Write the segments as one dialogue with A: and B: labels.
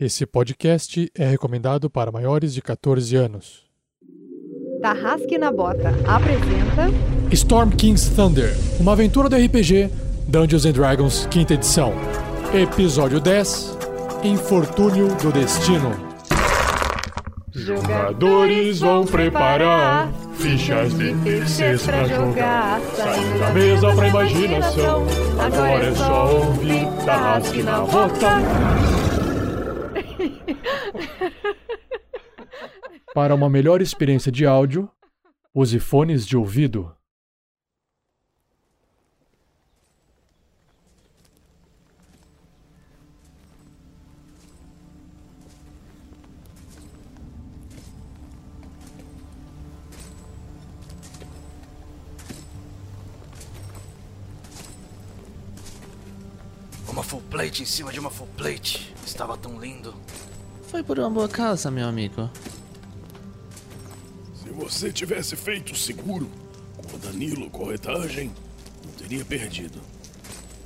A: Esse podcast é recomendado para maiores de 14 anos.
B: Tarrasque na Bota apresenta
A: Storm King's Thunder, uma aventura do RPG Dungeons and Dragons, quinta edição. Episódio 10 Infortúnio do Destino.
B: Jogadores vão preparar fichas de terceiros pra jogar. Saindo da mesa pra imaginação. Agora é só ouvir Tarrasque na Bota.
A: Para uma melhor experiência de áudio, use fones de ouvido.
C: Uma full plate em cima de uma full plate. Estava tão lindo.
D: Foi por uma boa causa, meu amigo.
E: Se você tivesse feito seguro com a Danilo Corretagem, não teria perdido.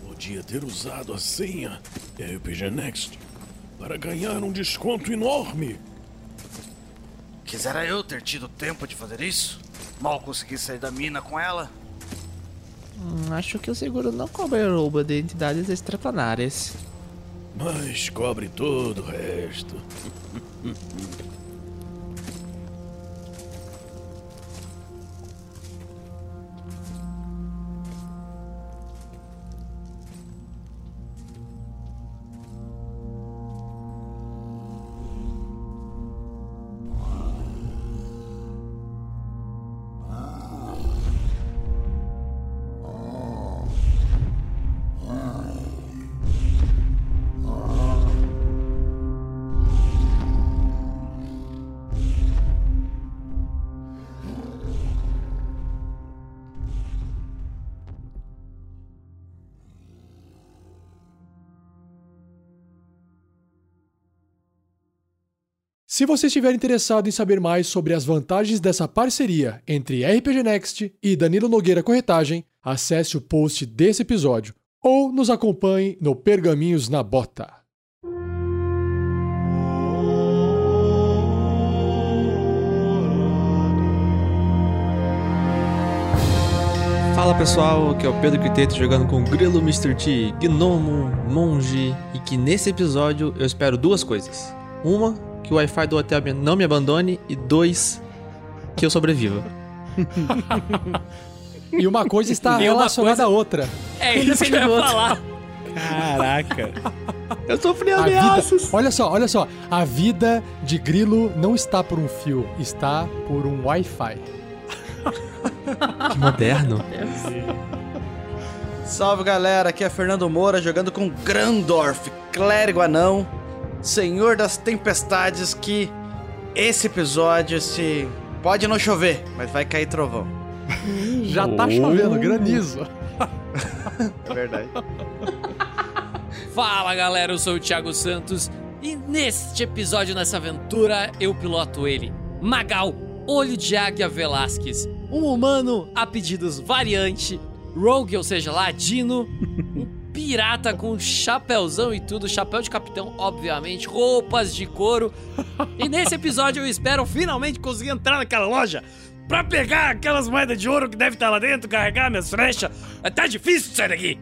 E: Podia ter usado a senha RPG Next para ganhar um desconto enorme.
C: Quisera eu ter tido tempo de fazer isso. Mal consegui sair da mina com ela.
D: Hum, acho que o seguro não cobre roubo de entidades extraplanárias.
E: Mas cobre todo o resto.
A: Se você estiver interessado em saber mais sobre as vantagens dessa parceria entre RPG Next e Danilo Nogueira Corretagem, acesse o post desse episódio ou nos acompanhe no Pergaminhos na Bota.
D: Fala pessoal, aqui é o Pedro Quiteto jogando com Grilo Mr. T, Gnomo, Monge e que nesse episódio eu espero duas coisas. Uma, que o Wi-Fi do hotel não me abandone e dois, que eu sobreviva.
A: E uma coisa está
F: E uma
A: relacionada
F: coisa-
A: à outra.
F: É isso que eu ia falar.
G: Caraca.
D: Eu sofri
A: A vida,
D: ameaças!
A: olha só, olha só. A vida de Grilo não está por um fio, está por um Wi-Fi.
D: Que moderno.
H: Salve galera, aqui é Fernando Moura jogando com Grandorf, clérigo anão, senhor das tempestades. Que esse episódio se pode não chover, mas vai cair trovão.
A: Já tá chovendo, granizo.
H: É verdade.
F: Fala galera, eu sou o Thiago Santos e neste episódio, nessa aventura, eu piloto ele, Magal, Olho de Águia Velasquez, um humano a pedidos variante, rogue, ou seja, ladino, um pirata com chapéuzão e tudo, chapéu de capitão, obviamente, roupas de couro. E nesse episódio eu espero finalmente conseguir entrar naquela loja pra pegar aquelas moedas de ouro que deve estar lá dentro, carregar minhas flechas. Tá difícil sair daqui.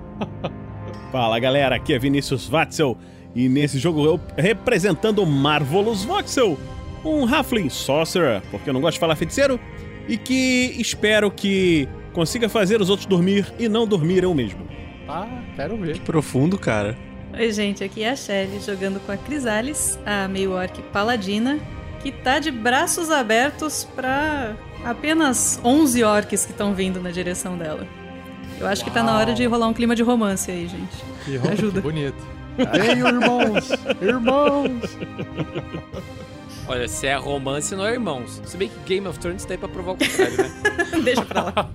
G: Fala galera, aqui é Vinícius Watzel e nesse jogo eu representando o Marvelous Voxel, um Halfling Sorcerer, porque eu não gosto de falar feiticeiro, e que espero que consiga fazer os outros dormir e não dormir eu mesmo.
A: Ah, quero ver.
D: Profundo, cara.
I: Oi, gente, aqui é a Shelly jogando com a Crisales, a meio orc paladina, que tá de braços abertos pra apenas 11 orcs que estão vindo na direção dela. Eu acho que tá na hora de rolar um clima de romance aí, gente.
A: Que,
I: Ajuda.
A: que bonito. Venham, irmãos! Irmãos!
F: Olha, se é romance, não é irmãos. Se bem que Game of Thrones tá aí pra provar o contrário, né?
I: Deixa pra lá.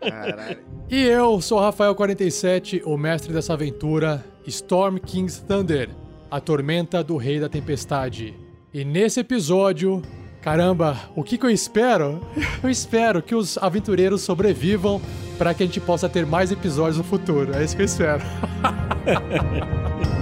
H: Caralho.
A: E eu sou o Rafael47, o mestre dessa aventura, Storm King's Thunder, a tormenta do Rei da Tempestade. E nesse episódio, caramba, o que, que eu espero? Eu espero que os aventureiros sobrevivam para que a gente possa ter mais episódios no futuro. É isso que eu espero.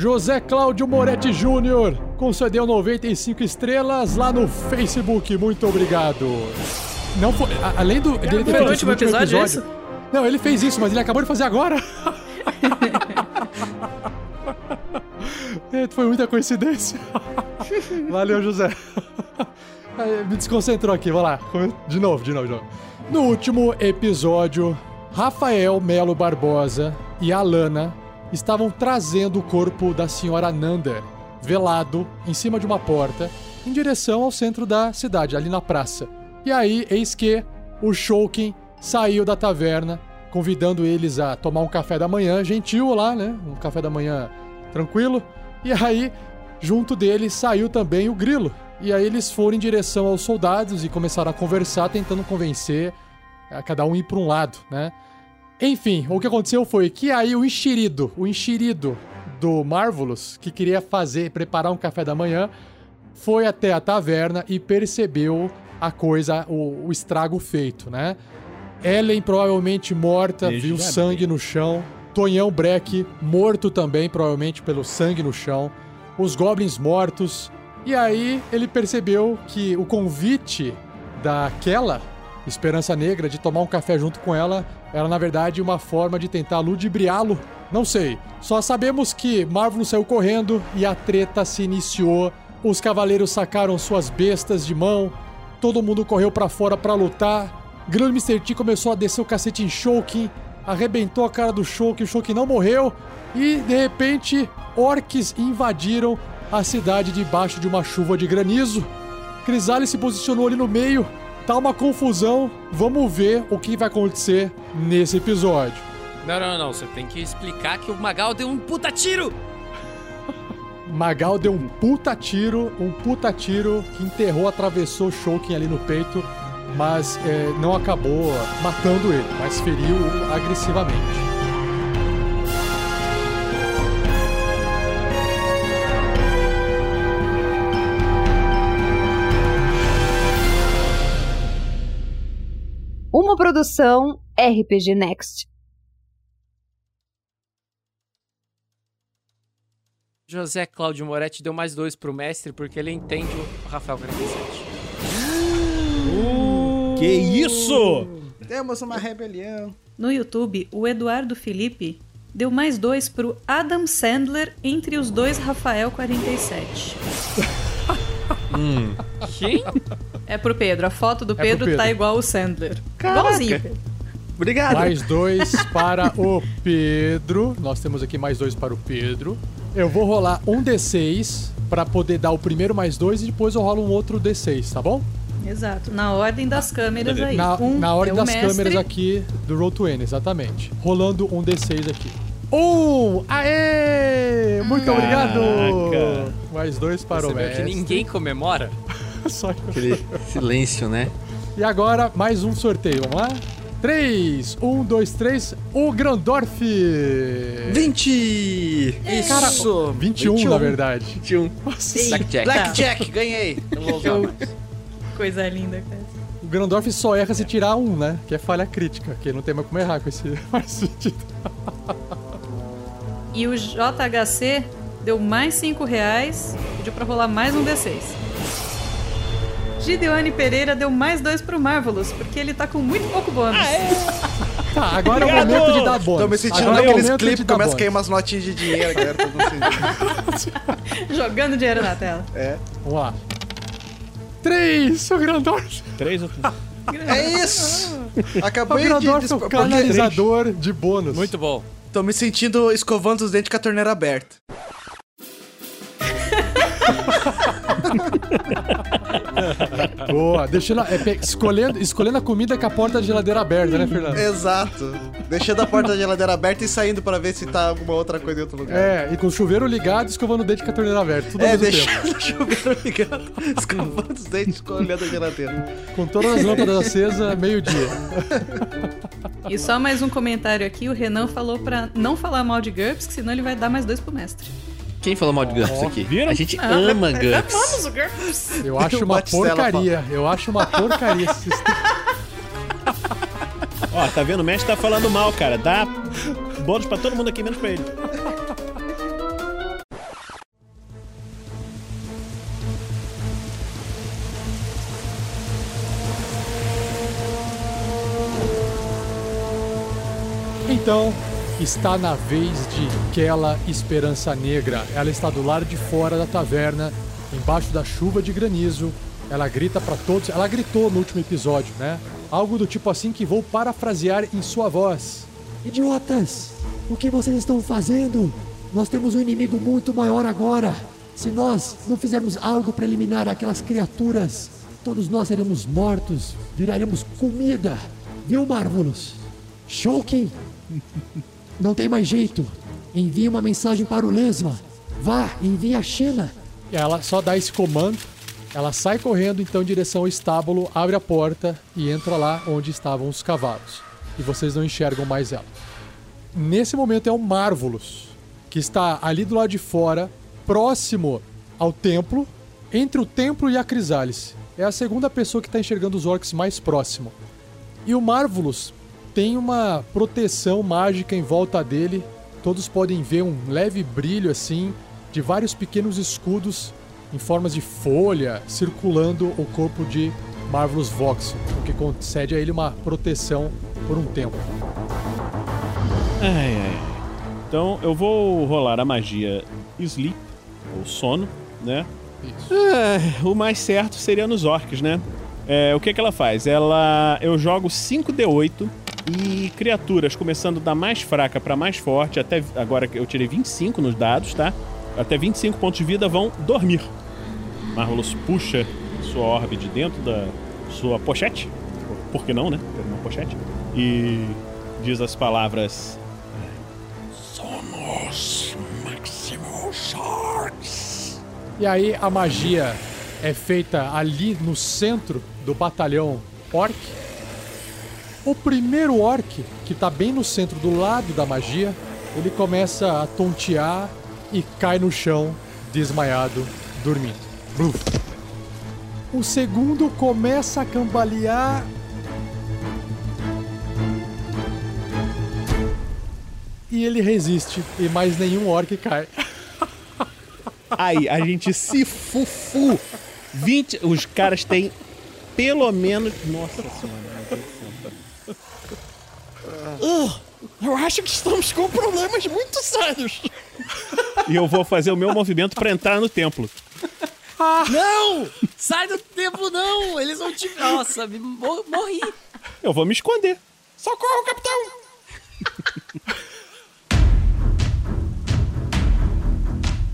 A: José Cláudio Moretti Júnior concedeu 95 estrelas lá no Facebook. Muito obrigado. Não foi, a- além do dele ter feito isso
I: último episódio, é isso?
A: Não, ele fez isso, mas ele acabou de fazer agora. Foi muita coincidência. Valeu, José. Me desconcentrou aqui, vai lá. De novo, de novo, de novo. No último episódio, Rafael Melo Barbosa e Alana estavam trazendo o corpo da senhora Nander, velado, em cima de uma porta, em direção ao centro da cidade, ali na praça. E aí, eis que o Shulkin saiu da taverna, convidando eles a tomar um café da manhã, gentil lá, né? Um café da manhã tranquilo. E aí, junto dele saiu também o Grilo. E aí eles foram em direção aos soldados e começaram a conversar, tentando convencer a cada um ir para um lado, né? Enfim, o que aconteceu foi que aí o enxerido, o enxerido do Marvelous, que queria fazer, preparar um café da manhã, foi até a taverna e percebeu a coisa, o, o estrago feito, né? Ellen provavelmente morta,
G: Veja
A: viu
G: bem.
A: sangue no chão. Tonhão Breck morto também, provavelmente pelo sangue no chão. Os goblins mortos. E aí ele percebeu que o convite daquela Esperança Negra de tomar um café junto com ela era na verdade uma forma de tentar ludibriá-lo. Não sei. Só sabemos que Marvel saiu correndo e a treta se iniciou. Os cavaleiros sacaram suas bestas de mão. Todo mundo correu pra fora pra lutar. Grande Mr. T começou a descer o cacete em Shulkin, arrebentou a cara do Shulkin, o Shulkin não morreu e de repente orcs invadiram a cidade debaixo de uma chuva de granizo. Crisales se posicionou ali no meio, tá uma confusão. Vamos ver o que vai acontecer nesse episódio.
F: Não, não, não. Você tem que explicar que o Magal deu um puta tiro.
A: Magal deu um puta tiro, um puta tiro que enterrou, atravessou o Shulkin ali no peito, mas é, não acabou matando ele, mas feriu agressivamente.
J: Uma produção RPG Next.
F: José Cláudio Moretti deu mais dois pro mestre porque ele entende o Rafael 47.
G: Que isso?
H: Temos uma rebelião.
I: No YouTube, o Eduardo Felipe deu mais dois pro Adam Sandler entre os dois Rafael 47.
F: Quem?
I: É pro Pedro. A foto do Pedro,
A: Pedro.
I: tá igual o Sandler. Igualzinho, Pedro.
H: Obrigado.
A: Mais dois para o Pedro. Nós temos aqui mais dois para o Pedro. Eu vou rolar um D6 para poder dar o primeiro mais dois e depois eu rolo um outro D6, tá bom?
I: Exato. Na ordem das câmeras aí.
A: Na,
I: Um
A: na ordem
I: é
A: das
I: mestre,
A: câmeras aqui do Roll to N, exatamente. Rolando um D6 aqui. Um! Aê! Muito obrigado! Mais dois para o
F: Percebeu que
A: mestre.
F: ninguém comemora?
A: Só eu.
D: Aquele silêncio, né?
A: E agora, mais um sorteio. Vamos lá? 3, 1, 2, 3. O Grandorf!
H: 20!
A: Cara,
H: Isso!
A: 21, na verdade.
D: 21.
A: Nossa,
F: Blackjack.
H: Blackjack, ganhei. Não vou usar mais.
I: Coisa linda, cara.
A: o Grandorf só erra se tirar um, né? Que é falha crítica, que não tem mais como errar com esse mais sentido.
I: E o JHC deu mais 5 reais, pediu pra rolar mais um D6. Gideone Pereira deu mais dois pro Marvelous, porque ele tá com muito pouco bônus.
A: Tá, agora é o
G: Obrigado!
A: momento de dar bônus.
H: Tô me sentindo
A: Agora é o
H: naqueles
A: de
H: clipes que começa a
A: bônus.
H: cair umas notinhas de dinheiro, galera.
I: Jogando dinheiro na tela.
A: Vamos lá. 3, o Grandorf.
G: Três ou
H: É isso!
A: O
H: Acabei de.
A: Grandorf é o canalizador de bônus.
F: Muito bom.
H: Tô me sentindo escovando os dentes com a torneira aberta.
A: Boa, deixando, a- é, escolhendo, escolhendo a comida com a porta da geladeira aberta, né, Fernando?
H: Exato. Deixando a porta da geladeira aberta e saindo pra ver se tá alguma outra coisa em outro lugar.
A: É, e com o chuveiro ligado e escovando o dente com a torneira aberta. Tudo
H: É, deixando o chuveiro ligado, escovando os dentes, olhando a geladeira.
A: Com todas as lâmpadas acesas, meio-dia.
I: E só mais um comentário aqui, o Renan falou pra não falar mal de GURPS, que senão ele vai dar mais dois pro mestre.
D: Quem falou mal de GURPS aqui?
G: viram?
D: A gente ama GURPS.
I: Vamos, o GURPS!
A: Eu acho uma porcaria. Eu acho uma porcaria esse sistema.
G: Ó, tá vendo? O mestre tá falando mal, cara. Dá bônus pra todo mundo aqui, menos pra ele.
A: Então, está na vez de Kela Esperança Negra. Ela está do lado de fora da taverna, embaixo da chuva de granizo. Ela grita para todos. Ela gritou no último episódio, né? Algo do tipo assim que vou parafrasear em sua voz.
K: Idiotas! O que vocês estão fazendo? Nós temos um inimigo muito maior agora. Se nós não fizermos algo para eliminar aquelas criaturas, todos nós seremos mortos, viraremos comida. Viu, Marvelous? Shulkin? Não tem mais jeito. Envie uma mensagem para o Lesma. Vá, envie a.
A: E ela só dá esse comando. Ela sai correndo então em direção ao estábulo, abre a porta e entra lá onde estavam os cavalos. E vocês não enxergam mais ela. Nesse momento é o Marvelous, que está ali do lado de fora, próximo ao templo, entre o templo e a Crisales. É a segunda pessoa que está enxergando os orcs mais próximo. E o Marvelous tem uma proteção mágica em volta dele. Todos podem ver um leve brilho assim de vários pequenos escudos em formas de folha circulando o corpo de Marvelous Vox, o que concede a ele uma proteção por um tempo.
G: Ai, ai. Então eu vou rolar a magia Sleep, ou sono, né? É, o mais certo seria nos orcs, né? É, o que, que ela faz? Ela. Eu jogo 5d8 e criaturas começando da mais fraca pra mais forte, até agora eu tirei 25 nos dados, tá? Até 25 pontos de vida vão dormir. Marvelous puxa sua orbe de dentro da sua pochete. Por que não, né? Ter uma pochete. E diz as palavras
E: Somos Maximus Sharks.
A: E aí a magia é feita ali no centro do batalhão orc. O primeiro orc, que tá bem no centro do lado da magia, ele começa a tontear e cai no chão, desmaiado, dormindo. Bluf. O segundo começa a cambalear. E ele resiste, e mais nenhum orc cai.
G: Aí, a gente se fufu. 20. Os caras têm pelo menos. Nossa senhora, céu.
E: Eu acho que estamos com problemas muito sérios.
G: E eu vou fazer o meu movimento pra entrar no templo.
F: Não! Sai do templo, não! Eles vão te. Nossa, me mor- morri!
G: Eu vou me esconder.
E: Socorro, capitão!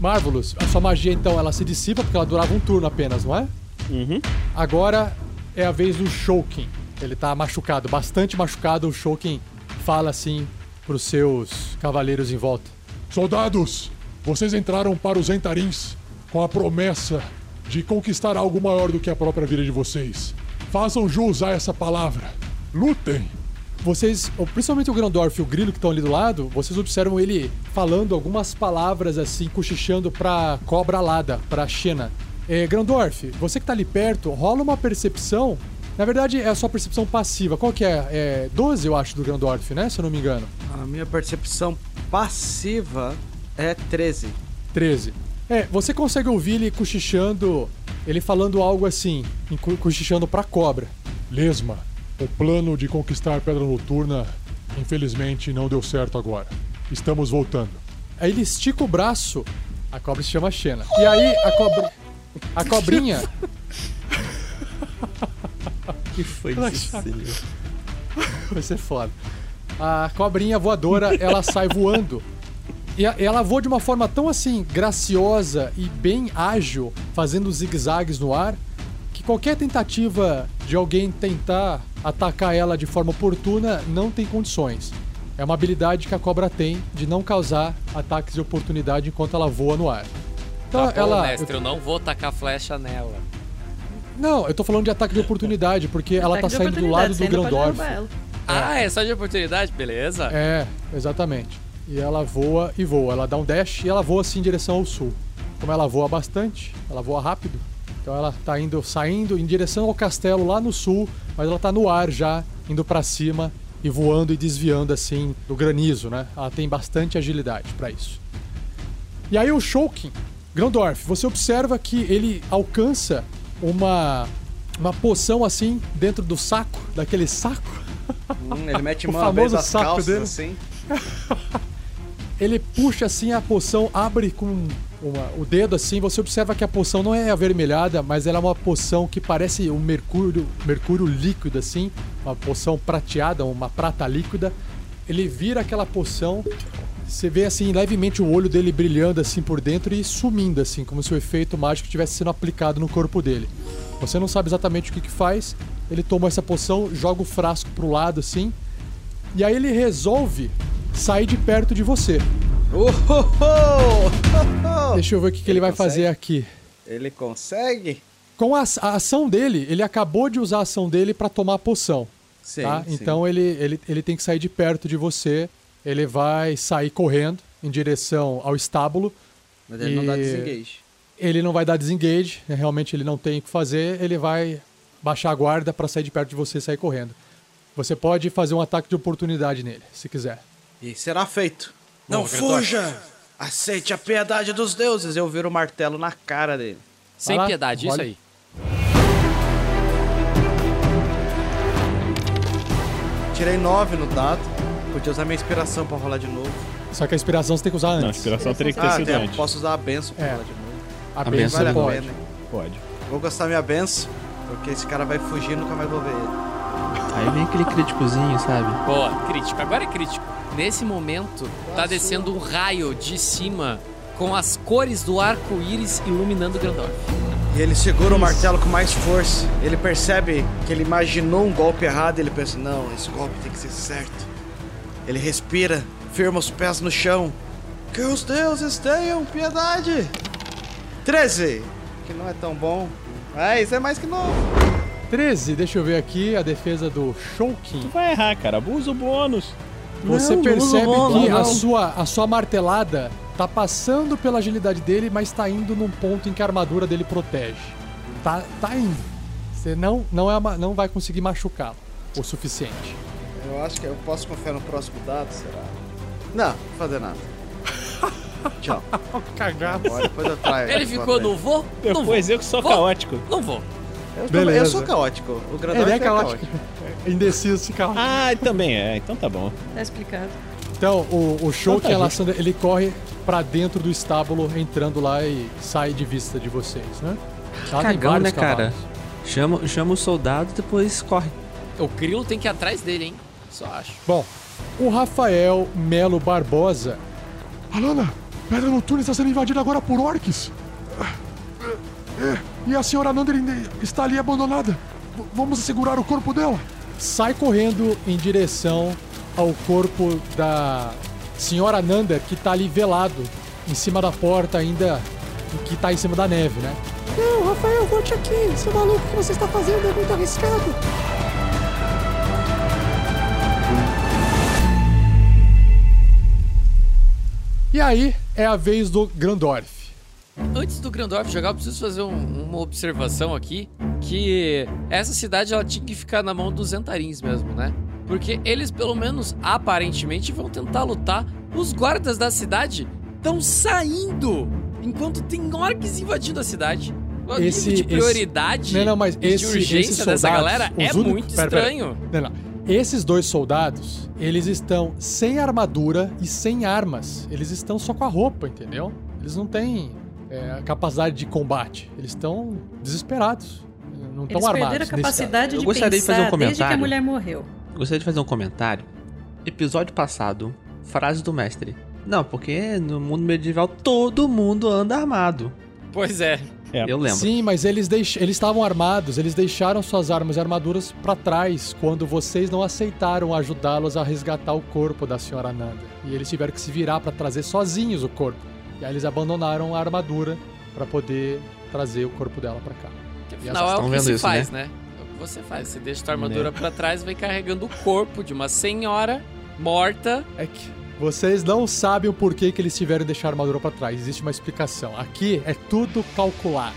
A: Marvelous, a sua magia então ela se dissipa porque ela durava um turno apenas, não é?
G: Uhum.
A: Agora é a vez do Shouken. Ele tá machucado, bastante machucado. O Shouken fala assim pros seus cavaleiros em volta.
B: Soldados, vocês entraram para os Entarins com a promessa de conquistar algo maior do que a própria vida de vocês. Façam jus a essa palavra. Lutem!
A: Vocês, principalmente o Grandorf e o Grilo que estão ali do lado, vocês observam ele falando algumas palavras assim, cochichando pra cobra alada, pra Xena. É, Grandorf, você que tá ali perto, rola uma percepção. Na verdade, é a sua percepção passiva. Qual que é? É 12, eu acho, do Grandorf, né? Se eu não me engano.
H: A minha percepção passiva é 13.
A: 13. É, você consegue ouvir ele cochichando, ele falando algo assim, cochichando pra cobra.
B: Lesma, o plano de conquistar Pedra Noturna, infelizmente, não deu certo agora. Estamos voltando.
A: Aí ele estica o braço, a cobra se chama Xena. E aí a cobra. A cobrinha.
D: que foi isso?
A: Vai ser foda. A cobrinha voadora, ela sai voando E ela voa de uma forma tão assim, graciosa e bem ágil, fazendo zigue-zagues no ar, que qualquer tentativa de alguém tentar atacar ela de forma oportuna não tem condições. É uma habilidade que a cobra tem de não causar ataques de oportunidade enquanto ela voa no ar. Então
F: Tá bom,
A: ela.
F: mestre, eu não vou tacar flecha nela.
A: Não, eu tô falando de ataque de oportunidade, porque ela tá saindo do lado do Grandorf.
F: Ah, é só de oportunidade? Beleza.
A: É, exatamente. E ela voa e voa. Ela dá um dash e ela voa assim em direção ao sul. Como ela voa bastante, ela voa rápido. Então ela tá indo, saindo em direção ao castelo lá no sul, mas ela tá no ar já, indo pra cima e voando e desviando assim do granizo, né? Ela tem bastante agilidade pra isso. E aí o Shulkin, Grandorf, você observa que ele alcança uma uma poção assim dentro do saco, daquele saco.
H: Hum, ele mete uma vez as
A: saco
H: calças
A: dele.
H: assim.
A: Ele puxa assim a poção, abre com uma- o dedo assim. Você observa que a poção não é avermelhada, mas ela é uma poção que parece um mercúrio, mercúrio líquido assim, uma poção prateada, uma prata líquida. Ele vira aquela poção, você vê assim levemente o olho dele brilhando assim por dentro e sumindo assim, como se o efeito mágico estivesse sendo aplicado no corpo dele. Você não sabe exatamente o que que faz. Ele toma essa poção, joga o frasco pro lado assim, e aí ele resolve sair de perto de você.
H: Oh, oh, oh!
A: Deixa eu ver o que, que ele, vai
H: consegue?
A: fazer aqui.
H: Ele consegue?
A: Com a, a ação dele, ele acabou de usar a ação dele pra tomar a poção.
H: Sim,
A: tá?
H: sim.
A: Então ele, ele, ele tem que sair de perto de você. Ele vai sair correndo em direção ao estábulo.
H: Mas ele não dá desengage.
A: Ele não vai dar desengage, realmente ele não tem o que fazer. Ele vai baixar a guarda pra sair de perto de você e sair correndo. Você pode fazer um ataque de oportunidade nele, se quiser.
H: E será feito. Não
A: Bom,
H: fuja! Aceite a piedade dos deuses. Eu viro o martelo na cara dele.
F: Sem
A: lá,
F: piedade, isso aí.
H: Tirei 9 no dado. Podia usar minha inspiração pra rolar de novo.
A: Só que a inspiração você tem que usar
G: Não, a
A: antes.
G: inspiração teria que ter
H: Ah,
G: sido
H: tem,
G: antes.
H: posso usar a benção pra
A: É.
H: rolar de novo.
A: A,
D: A
A: benção
H: Vale a
A: pode.
H: pena. hein?
G: Pode.
H: Vou gastar minha benção, porque esse cara vai fugir e nunca mais vou ver ele.
D: Aí vem aquele críticozinho, sabe?
F: Boa, crítico. Agora é crítico. Nesse momento, tá descendo um raio de cima com as cores do arco-íris iluminando o Grandorf.
H: E ele segura o martelo com mais força. Ele percebe que ele imaginou um golpe errado e ele pensa: não, esse golpe tem que ser certo. Ele respira, firma os pés no chão. Que os deuses tenham piedade! 13! Que não é tão bom. Ah, isso é mais que novo.
A: 13, deixa eu ver aqui a defesa do Shulkin.
G: Vai errar, cara. Abusa o bônus.
A: Você
D: Não,
A: percebe
D: não,
A: que
D: não.
A: a sua, a sua martelada tá passando pela agilidade dele, mas tá indo num ponto em que a armadura dele protege. Tá, tá indo. Você não, não, é não vai conseguir machucá-lo o suficiente.
H: Eu acho que eu posso confiar no próximo dado, será? Não, não vou fazer nada. Tchau.
A: Cagado.
H: Bora, depois eu traio.
F: Ele ficou no vou? Não vou.
G: Depois eu que sou
F: Vou.
G: caótico.
F: Não vou.
H: Eu,
A: Beleza.
H: eu sou caótico. O Grandorf
A: Ele é
H: é
A: caótico.
H: caótico.
A: Indeciso, caótico.
G: Ah, também é. Então tá bom.
I: Tá explicado.
A: Então, o, o Shulkin,
G: Então tá,
A: a Lassandra, ele corre pra dentro do estábulo, entrando lá e sai de vista de vocês, né? Ela tem
D: Cagão, né, cara?
A: cavalos.
D: Chama, chama o soldado e depois corre.
F: O Krilo tem que ir atrás dele, hein? Só acho.
A: Bom, o Rafael Melo Barbosa
B: Alana, Pedra Noturna está sendo invadida agora por orques. É, e a senhora Nander ainda está ali abandonada. V- vamos segurar o corpo dela.
A: sai correndo em direção ao corpo da senhora Nander, que tá ali velado em cima da porta ainda, que tá em cima da neve, né?
K: Não, Rafael, volte aqui. Seu maluco, o que você está fazendo é muito arriscado.
A: E aí é a vez do Grandorf.
F: Antes do Grandorf jogar, eu preciso fazer um- uma observação aqui, que essa cidade ela tinha que ficar na mão dos Zentarins mesmo, né? Porque eles, pelo menos aparentemente, vão tentar lutar. Os guardas da cidade estão saindo, enquanto tem orcs invadindo a cidade. O
A: Esse-
F: nível de
A: esse-
F: prioridade
A: Não, não, mas
F: e
A: esse,
F: de urgência
A: soldados,
F: dessa galera é
A: únicos-
F: muito
A: pera, pera.
F: estranho.
A: Não, não. Esses dois soldados, eles estão sem armadura e sem armas. Eles estão só com a roupa, entendeu? Eles não têm é, capacidade de combate. Eles estão desesperados. Não estão
I: Eles
A: armados.
I: perderam a capacidade
D: Eu
I: de
D: gostaria de fazer um
I: desde que a
D: comentário.
I: mulher morreu.
D: Gostaria de fazer um comentário. Episódio passado, frase do mestre. Não, porque no mundo medieval todo mundo anda armado.
F: Pois é.
G: É.
D: Eu lembro.
A: Sim, mas eles deix... eles estavam armados, eles deixaram suas armas e armaduras pra trás quando vocês não aceitaram ajudá-los a resgatar o corpo da senhora Nanda. E eles tiveram que se virar pra trazer sozinhos o corpo. E aí eles abandonaram a armadura pra poder trazer o corpo dela pra cá.
F: Que
A: E
F: afinal é o
D: estão
F: que
D: vendo
F: se
D: isso,
F: faz, né? É o que você faz. Você deixa tua armadura
G: Né.
F: pra trás e vai carregando o corpo de uma senhora morta.
A: É que vocês não sabem o porquê que eles tiveram que deixar a armadura pra trás. Existe uma explicação. Aqui é tudo calculado.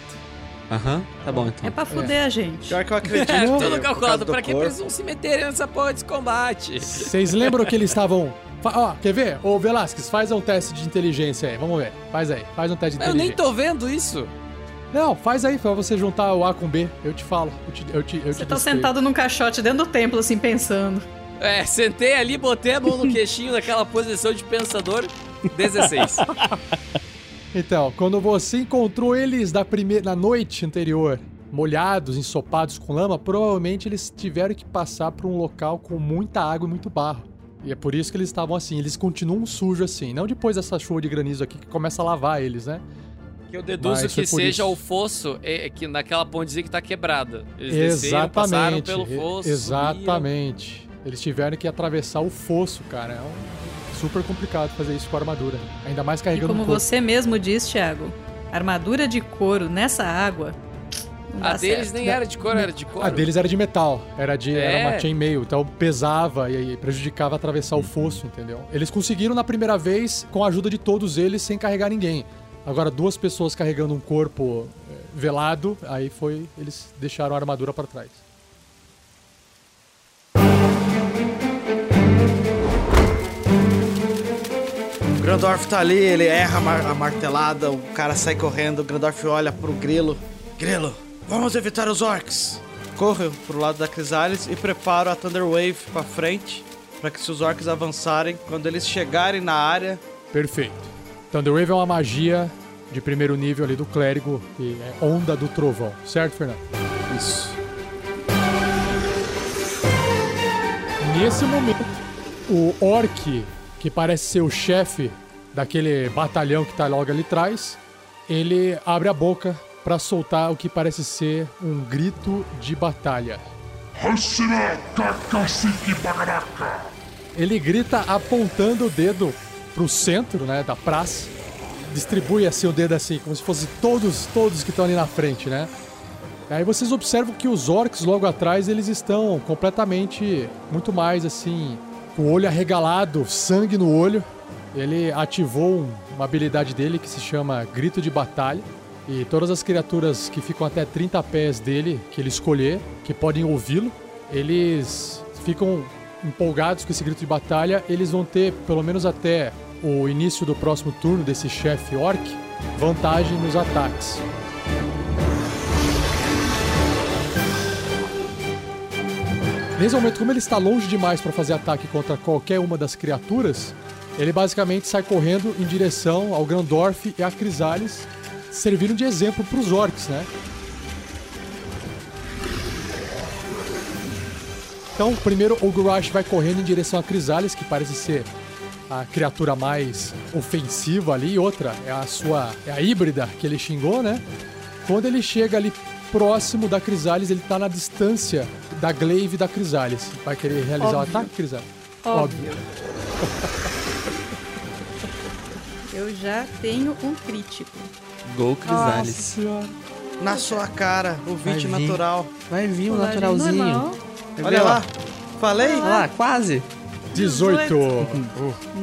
D: Aham, tá bom então.
I: É pra fuder a gente.
H: Pior que eu acredito.
F: É, tudo calculado. Pra que eles vão se meterem nessa porra desse combate?
A: Vocês lembram que eles estavam. Ó, quer ver? Ô Velasquez, faz um teste de inteligência aí. Vamos ver. Faz aí. Faz um teste de
F: Eu nem
A: inteligência.
F: tô vendo isso.
A: Não, faz aí, pra você juntar o A com B. Eu te falo. Eu te, eu te, eu
I: Você
A: te
I: tá
A: descrevo.
I: sentado num caixote dentro do templo, assim, pensando.
F: É, sentei ali, botei a mão no queixinho naquela posição de pensador. 16.
A: Então, quando você encontrou eles da primeira, na noite anterior, molhados, ensopados com lama, provavelmente eles tiveram que passar por um local com muita água e muito barro. E é por isso que eles estavam assim. Eles continuam sujos assim. Não depois dessa chuva de granizo aqui que começa a lavar eles, né?
F: Que eu deduzo
A: Mas
F: que seja
A: isso.
F: o fosso é, é que naquela pontezinha que tá quebrada. Eles desceram, passaram
A: Exatamente.
F: pelo fosso.
A: Exatamente. Eles tiveram que atravessar o fosso, cara. É um- super complicado fazer isso com a armadura. Ainda mais
I: E
A: carregando
I: como
A: um corpo.
I: você mesmo diz, Thiago, armadura de couro nessa água.
F: A deles
I: certo.
F: nem era de couro, era de couro.
A: A deles era de metal, era de
F: É.
A: era uma chainmail, então pesava e aí prejudicava atravessar o fosso, entendeu? Eles conseguiram na primeira vez com a ajuda de todos eles sem carregar ninguém. Agora duas pessoas carregando um corpo eh, velado, aí foi eles deixaram a armadura para trás.
H: Grandorf tá ali, ele erra a, mar- a martelada, o cara sai correndo, o Grandorf olha pro Grilo. Grilo, vamos evitar os orcs. Corre pro lado da Crisales e prepara a Thunder Wave pra frente, para que se os orcs avançarem, quando eles chegarem na área,
A: Perfeito. Thunderwave é uma magia de primeiro nível ali do clérigo, que é onda do trovão, certo, Fernando?
H: isso.
A: Nesse momento, o orc, que parece ser o chefe daquele batalhão que tá logo ali atrás, ele abre a boca pra soltar o que parece ser um grito de batalha. Ele grita apontando o dedo pro centro, né, da praça. Distribui assim o dedo assim, como se fosse todos, todos que estão ali na frente, né? Aí vocês observam que os orcs logo atrás, eles estão completamente, muito mais assim, com o olho arregalado, sangue no olho. Ele ativou um- uma habilidade dele que se chama Grito de Batalha. E todas as criaturas que ficam até 30 pés dele, que ele escolher, que podem ouvi-lo, eles ficam empolgados com esse grito de batalha. Eles vão ter, pelo menos até o início do próximo turno desse chefe orc, vantagem nos ataques. Nesse momento, como ele está longe demais para fazer ataque contra qualquer uma das criaturas, ele basicamente sai correndo em direção ao Grandorf e a Crisales, servindo de exemplo para os orcs, né? Então, primeiro o Gurash vai correndo em direção a Crisales, que parece ser a criatura mais ofensiva ali, e outra é a sua é a híbrida que ele xingou, né? Quando ele chega ali próximo da Crisales, ele tá na distância da Glaive da Crisales. Vai querer realizar o
I: Óbvio.
A: ataque, Crisales?
I: Óbvio. Eu já tenho um crítico.
D: Gol Crisales.
H: Na sua cara, o
D: Vai
H: 20
D: vir.
H: natural.
D: Vai vir o naturalzinho.
I: normal.
H: Olha lá. Falei?
D: Olha lá, quase.
A: 18.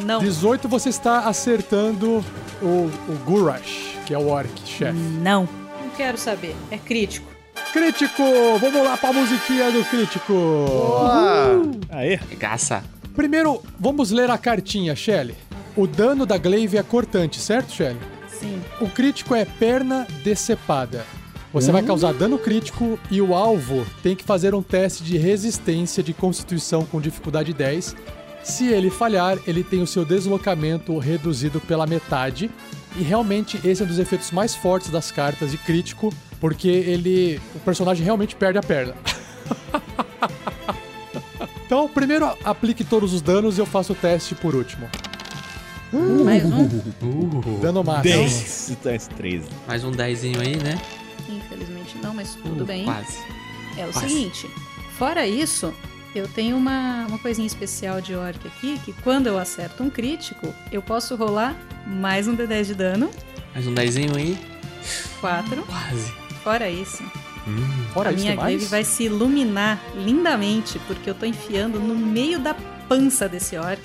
I: Não.
A: 18 você está acertando o, o Gurash, que é o orc, chefe.
I: Não. Não quero saber. É crítico.
A: Crítico! Vamos lá pra musiquinha do crítico!
H: Boa.
G: Aê.
D: Gaça.
A: Primeiro, vamos ler a cartinha, Shelly. O dano da Glaive é cortante, certo, Shelly?
I: Sim.
A: O crítico é perna decepada. Você vai causar dano crítico e o alvo tem que fazer um teste de resistência de constituição com dificuldade 10. Se ele falhar, ele tem o seu deslocamento reduzido pela metade. E realmente esse é um dos efeitos mais fortes das cartas de crítico, porque ele. o personagem realmente perde a perna. Então, primeiro aplique todos os danos e eu faço o teste por último.
I: Mais um?
D: Uh,
A: Dano máximo.
G: 10. Então é 13.
D: mais um dezinho aí, né?
I: Infelizmente não, mas tudo
D: Uh,
I: bem.
D: Quase.
I: É o
D: Quase.
I: seguinte, fora isso, eu tenho uma, uma coisinha especial de orc aqui, que quando eu acerto um crítico, eu posso rolar mais um D10 de dano,
D: Mais um dezinho aí.
I: 4.
D: Quase.
I: Fora isso,
A: Fora
I: a
A: isso,
I: minha glaive vai se iluminar lindamente, porque eu tô enfiando no meio da pança desse orc.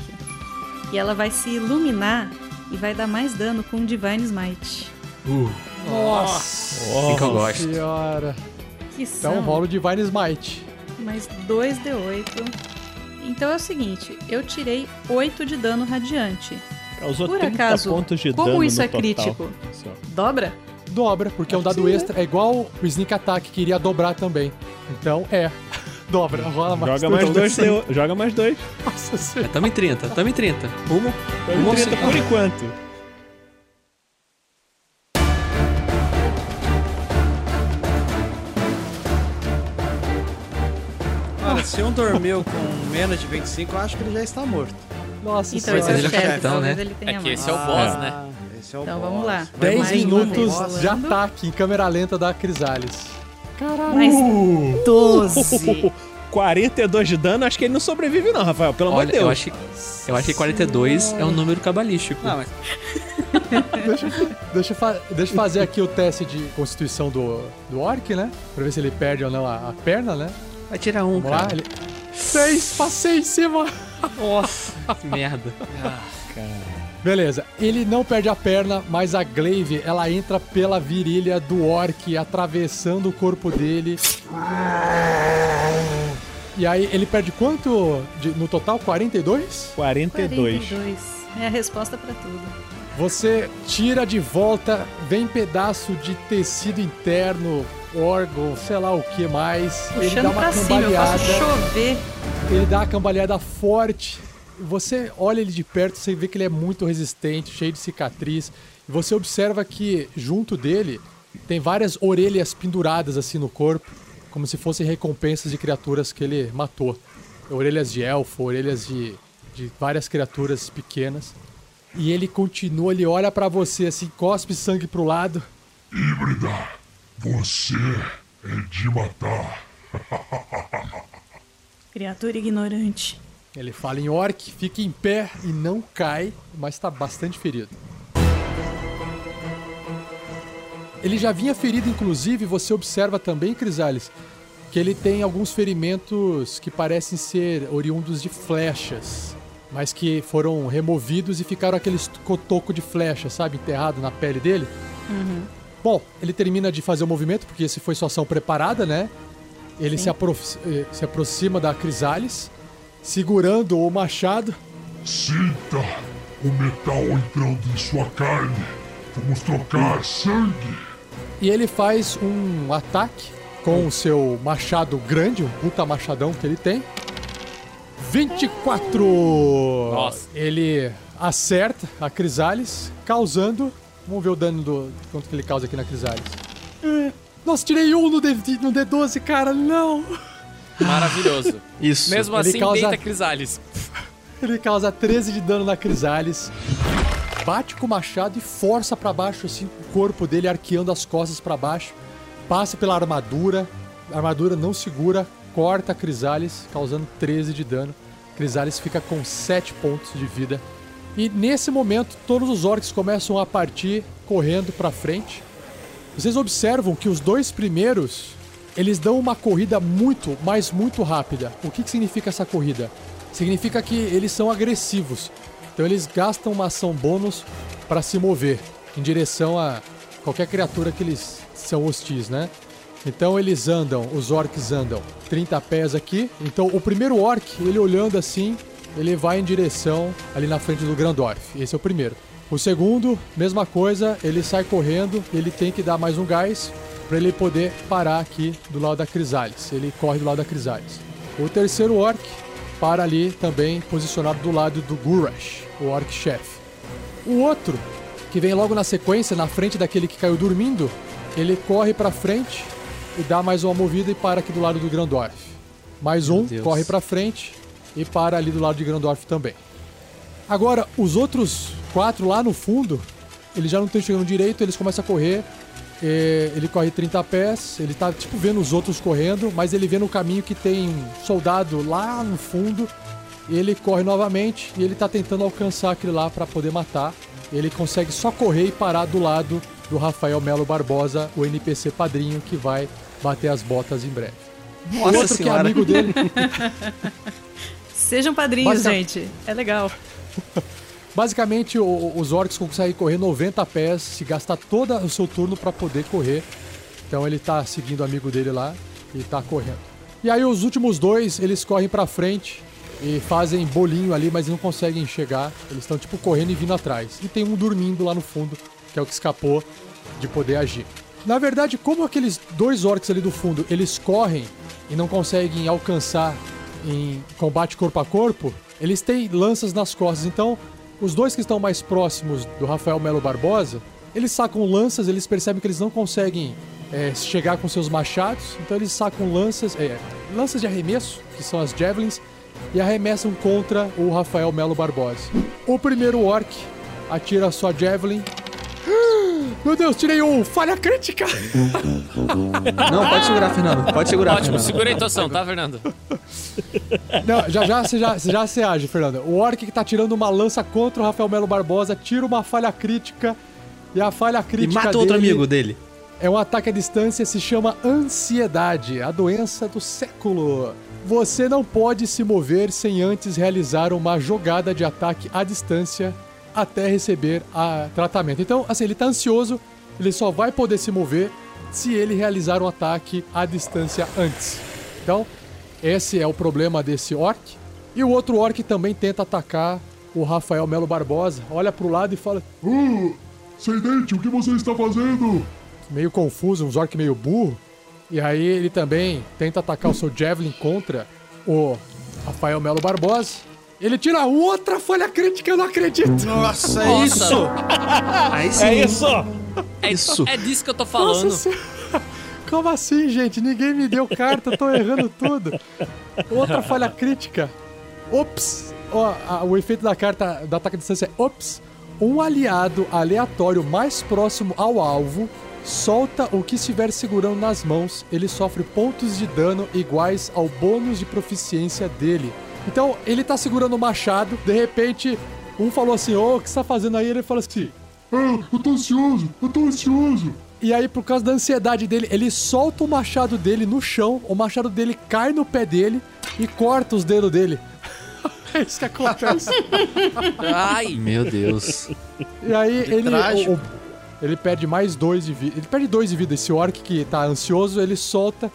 I: E ela vai se iluminar e vai dar mais dano com Divine Smite.
D: Uh,
A: Nossa
D: assim que eu gosto.
A: senhora.
I: Que
A: Então rola o Divine Smite.
I: mais 2d8. Então é o seguinte, eu tirei 8 de dano radiante.
G: Causou
I: Por
G: 30
I: acaso,
G: pontos de
I: como
G: dano
I: isso
G: no
I: é
G: total.
I: crítico? Dobra?
A: Dobra, porque é um dado
G: sim,
A: extra. É igual o Sneak Attack, que iria dobrar também. Então, é. Dobra, rola mais
G: Joga mais dois. Leo. Joga mais dois.
A: Nossa senhora.
D: É, tamo em 30, tamo em 30. Rumo.
G: Tamo
D: rumo
G: 30
D: ao
G: por
D: 50.
G: enquanto.
H: Olha, se um dormiu com menos de 25, eu acho que ele já está morto.
A: Nossa
I: Então
A: senhora.
I: é
D: ele
I: o
D: é
I: chefe,
D: capitão,
I: talvez
D: né?
I: ele
F: É que esse é o boss, né?
H: Esse é o
I: Então
H: boss.
I: vamos lá.
H: Vai
A: 10
H: mais uma
A: minutos de ataque em câmera lenta da Crisales. Caralho.
I: Mais 12.
G: 42 de dano, acho que ele não sobrevive não, Rafael. Pelo amor de Deus.
D: eu acho, que- eu acho que 42 é um número cabalístico.
H: Não, mas
A: Deixa, deixa, deixa eu fazer aqui o teste de constituição do, do Orc, né? Pra ver se ele perde ou não a, a perna, né?
D: Vai tirar um,
A: Vamos lá.
D: cara.
A: Ele... Seis, passei em cima.
D: Nossa, que merda.
A: Beleza, ele não perde a perna, mas a glaive ela entra pela virilha do orc, atravessando o corpo dele. E aí ele perde quanto de- no total? 42?
G: 42.
I: 42. É a resposta pra tudo.
A: Você tira de volta, vem pedaço de tecido interno, órgão, sei lá o que mais. ele dá
I: Puxando
A: uma
I: pra cima, eu faço chover.
A: Ele dá uma cambaleada forte. Você olha ele de perto, você vê que ele é muito resistente, cheio de cicatriz. E você observa que junto dele tem várias orelhas penduradas assim no corpo, como se fossem recompensas de criaturas que ele matou. Orelhas de elfo, orelhas de, de várias criaturas pequenas. E ele continua, ele olha pra você assim, cospe sangue pro lado.
B: Híbrida, você é de matar.
I: Criatura ignorante.
A: Ele fala em orc, fica em pé e não cai, mas está bastante ferido. Ele já vinha ferido, inclusive, você observa também, Crisales, que ele tem alguns ferimentos que parecem ser oriundos de flechas, mas que foram removidos e ficaram aquele cotoco de flecha, sabe, enterrado na pele dele. Bom, ele termina de fazer o movimento, porque esse foi sua ação preparada, né? Ele se, apro- eh, se aproxima da Crisales, segurando o machado.
B: Sinta o metal entrando em sua carne. Vamos trocar sangue.
A: E ele faz um ataque com o seu machado grande, um puta machadão que ele tem. 24!
F: Nossa.
A: Ele acerta a Crisales, causando. Vamos ver o dano do. quanto que ele causa aqui na Crisales. É, Nossa, tirei um no, D, no D12, cara, não!
F: Maravilhoso.
D: Isso.
F: Mesmo
A: Ele
F: assim,
A: causa-
F: deita Crisales.
A: Ele causa 13 de dano na Crisales. Bate com o machado e força pra baixo assim o corpo dele, arqueando as costas pra baixo. Passa pela armadura. A armadura não segura, corta a Crisales, causando 13 de dano. Crisales fica com 7 pontos de vida. E nesse momento, todos os orcs começam a partir correndo pra frente. Vocês observam que os dois primeiros, eles dão uma corrida muito, mas muito rápida. O que, que significa essa corrida? Significa que eles são agressivos. Então eles gastam uma ação bônus para se mover em direção a qualquer criatura que eles são hostis, né? Então eles andam, os orcs andam 30 pés aqui. Então o primeiro orc, ele olhando assim, ele vai em direção ali na frente do Grandorf. Esse é o primeiro. O segundo, mesma coisa, ele sai correndo, ele tem que dar mais um gás para ele poder parar aqui do lado da Crisales. Ele corre do lado da Crisales. O terceiro orc para ali também posicionado do lado do Gurash, o orc chefe. O outro, que vem logo na sequência, na frente daquele que caiu dormindo, ele corre para frente e dá mais uma movida e para aqui do lado do Grandorf. Mais um, corre para frente e para ali do lado de Grandorf também. Agora, os outros quatro lá no fundo, eles já não estão chegando direito, eles começam a correr. É, ele corre 30 pés, ele tá tipo vendo os outros correndo, mas ele vê no caminho que tem um soldado lá no fundo. Ele corre novamente e ele tá tentando alcançar aquele lá para poder matar. Ele consegue só correr e parar do lado do Rafael Melo Barbosa, o NPC padrinho que vai bater as botas em breve.
D: Nossa
A: Outro que é
D: senhora.
A: amigo dele.
I: Sejam padrinhos,
A: Basica-
I: gente. É legal.
A: Basicamente, o- os orcs conseguem correr 90 pés, se gastar todo o seu turno para poder correr. Então ele tá seguindo o amigo dele lá e tá correndo. E aí os últimos dois, eles correm pra frente e fazem bolinho ali, mas não conseguem chegar. Eles estão tipo correndo e vindo atrás. E tem um dormindo lá no fundo, que é o que escapou de poder agir. Na verdade, como aqueles dois orcs ali do fundo, eles correm e não conseguem alcançar em combate corpo a corpo, eles têm lanças nas costas. Então, os dois que estão mais próximos do Rafael Melo Barbosa, eles sacam lanças, eles percebem que eles não conseguem é, chegar com seus machados, então eles sacam lanças, é, lanças de arremesso, que são as javelins, e arremessam contra o Rafael Melo Barbosa. O primeiro orc atira a sua javelin. Meu Deus, tirei um! Falha crítica!
D: Não, pode segurar, Fernando. Pode segurar,
F: Ótimo,
D: Fernando.
F: segura a intuação, tá, Fernando?
A: Não, já já você já, já se age, Fernanda. O orc que tá tirando uma lança contra o Rafael Melo Barbosa tira uma falha crítica. E a falha
D: E
A: crítica
D: mata outro amigo dele.
A: é um ataque à distância, se chama ansiedade, a doença do século. Você não pode se mover sem antes realizar uma jogada de ataque à distância até receber a tratamento. Então, assim, ele tá ansioso, ele só vai poder se mover se ele realizar um ataque à distância antes. Então, esse é o problema desse orc. E o outro orc também tenta atacar o Rafael Melo Barbosa. Olha pro lado e fala:
B: Uh, Seidente, o que você está fazendo?
A: meio confuso, um Zork meio burro. E aí ele também tenta atacar o seu Javelin contra o Rafael Melo Barbosa. Ele tira outra falha crítica, eu não acredito!
H: Nossa, é
F: Nossa.
H: isso!
D: Aí sim.
G: É isso!
F: É,
D: Isso.
F: é disso que eu tô
A: Nossa
F: falando.
A: Senhora. Como assim, gente? Ninguém me deu carta, eu tô errando tudo. Outra falha crítica. Ops! Ó, a- o efeito da carta da ataque à distância é Ops! Um aliado aleatório mais próximo ao alvo solta o que estiver segurando nas mãos. Ele sofre pontos de dano iguais ao bônus de proficiência dele. Então, ele tá segurando o machado, de repente, um falou assim: Ô, o que você tá fazendo aí? Ele fala assim:
B: Ah, eu tô ansioso, eu tô ansioso.
A: e aí, por causa da ansiedade dele, ele solta o machado dele no chão, o machado dele cai no pé dele e corta os dedos dele. é isso que acontece.
F: Ai,
D: Meu Deus.
A: e aí, ele, o- o- ele perde mais dois de vida. Ele perde dois de vida. Esse orc que tá ansioso, ele solta.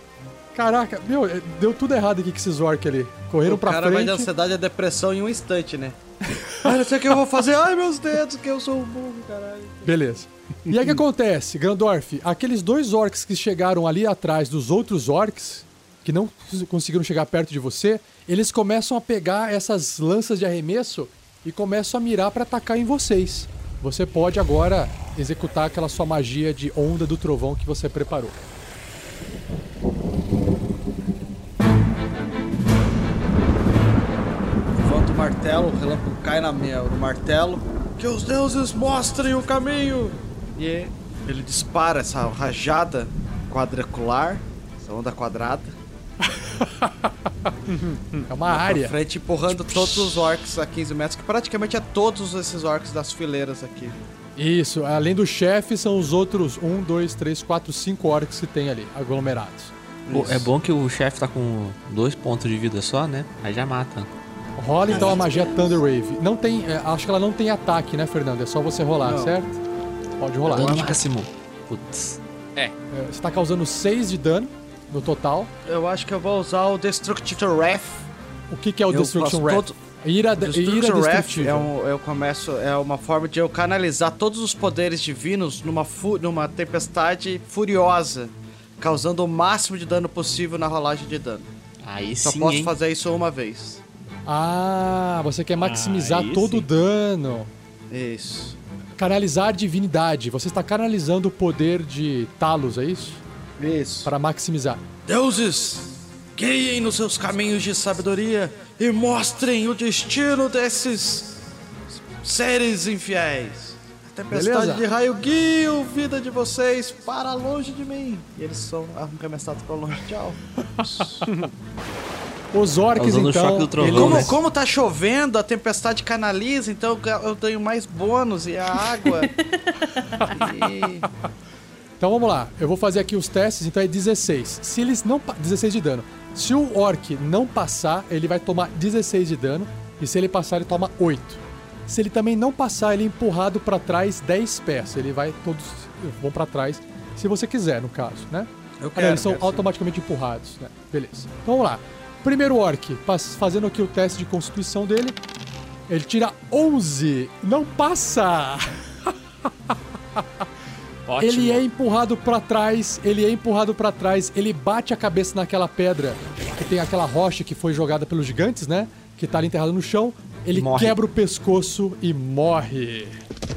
A: Caraca, meu, é, deu tudo errado aqui com esses orc ali. Correram
H: O
A: pra
H: cara vai de
A: frente.
H: ansiedade a depressão em um instante, né? Ai, não sei o que eu vou fazer. Ai, meus dedos, que eu sou um burro, caralho.
A: Beleza. E aí o que acontece, Grandorf? Aqueles dois orcs que chegaram ali atrás dos outros orcs, que não conseguiram chegar perto de você, eles começam a pegar essas lanças de arremesso e começam a mirar pra atacar em vocês. Você pode agora executar aquela sua magia de onda do trovão que você preparou.
H: Martelo, o relâmpago cai na minha, no martelo. Que os deuses mostrem o caminho! E ele dispara essa rajada quadricular, essa onda quadrada,
A: É uma
H: pra
A: área.
H: frente, empurrando todos os orcs a 15 metros, que praticamente é todos esses orcs das fileiras aqui.
A: Isso, além do chefe, são os outros um, dois, três, quatro, cinco orcs que tem ali, aglomerados.
D: Pô, é bom que o chefe tá com dois pontos de vida só, né? Aí já mata.
A: Rola então a magia Thunder Wave. Não tem, é, acho que ela não tem ataque, né, Fernando? É só você rolar,
H: Não.
A: certo? Pode rolar.
D: Dano máximo. Putz.
A: É, você tá causando 6 de dano no total.
H: Eu acho que eu vou usar o Destructive Wrath.
A: O que, que é o
H: Eu
A: Destruction
H: faço
A: Wrath?
H: todo-
A: Ira, de, ira
H: Destruction Wrath é um, eu começo é uma forma de eu canalizar todos os poderes divinos numa fu- numa tempestade furiosa, causando o máximo de dano possível na rolagem de dano.
D: Aí
H: Só
D: sim,
H: posso
D: hein?
H: fazer isso uma vez.
A: Ah, você quer maximizar
G: Aí
A: todo
G: sim.
A: o dano.
H: Isso.
A: Canalizar divinidade. Você está canalizando o poder de Talos, é isso?
H: Isso.
A: Para maximizar.
H: Deuses, guiem nos seus caminhos de sabedoria e mostrem o destino desses Seres infiéis. A tempestade
A: Beleza.
H: de raio guia a vida de vocês para longe de mim. E eles são arrancam minha estátua pra longe. Tchau.
A: Os orcs,
D: Usando o
A: então.
D: choque do trovão,
A: eles-
H: Como,
D: né?
H: como tá chovendo, a tempestade canaliza, então eu tenho mais bônus e a água. E-
A: Então vamos lá, eu vou fazer aqui os testes, então é 16. Se eles não. pa- 16 de dano. Se o orc não passar, ele vai tomar 16 de dano. E se ele passar, ele toma 8. Se ele também não passar, ele é empurrado pra trás 10 pés. Ele vai todos vão pra trás, se você quiser, no caso, né?
H: Eu
A: Ah, não, eles são automaticamente empurrados, né? Beleza. Então vamos lá. Primeiro orc, fazendo aqui o teste de constituição dele. Ele tira 11. Não passa!
F: Ótimo.
A: Ele é empurrado pra trás, ele é empurrado pra trás, ele bate a cabeça naquela pedra que tem aquela rocha que foi jogada pelos gigantes, né? Que tá ali enterrado no chão. Ele
D: Morre.
A: quebra o pescoço e morre.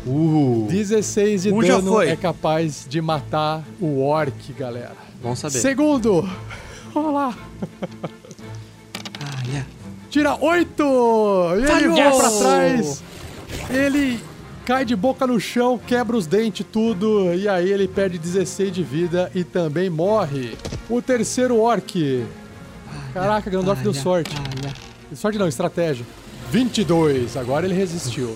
D: Uh,
A: 16 de
H: Um
A: dano é capaz de matar o orc, galera.
D: bom saber.
A: Segundo. Vamos lá. Tira 8! E ele voa pra trás. Ele cai de boca no chão, quebra os dentes, tudo. E aí ele perde 16 de vida e também morre. O terceiro orc. Caraca, Grandorf deu sorte. Sorte não, estratégia. 22. Agora ele resistiu.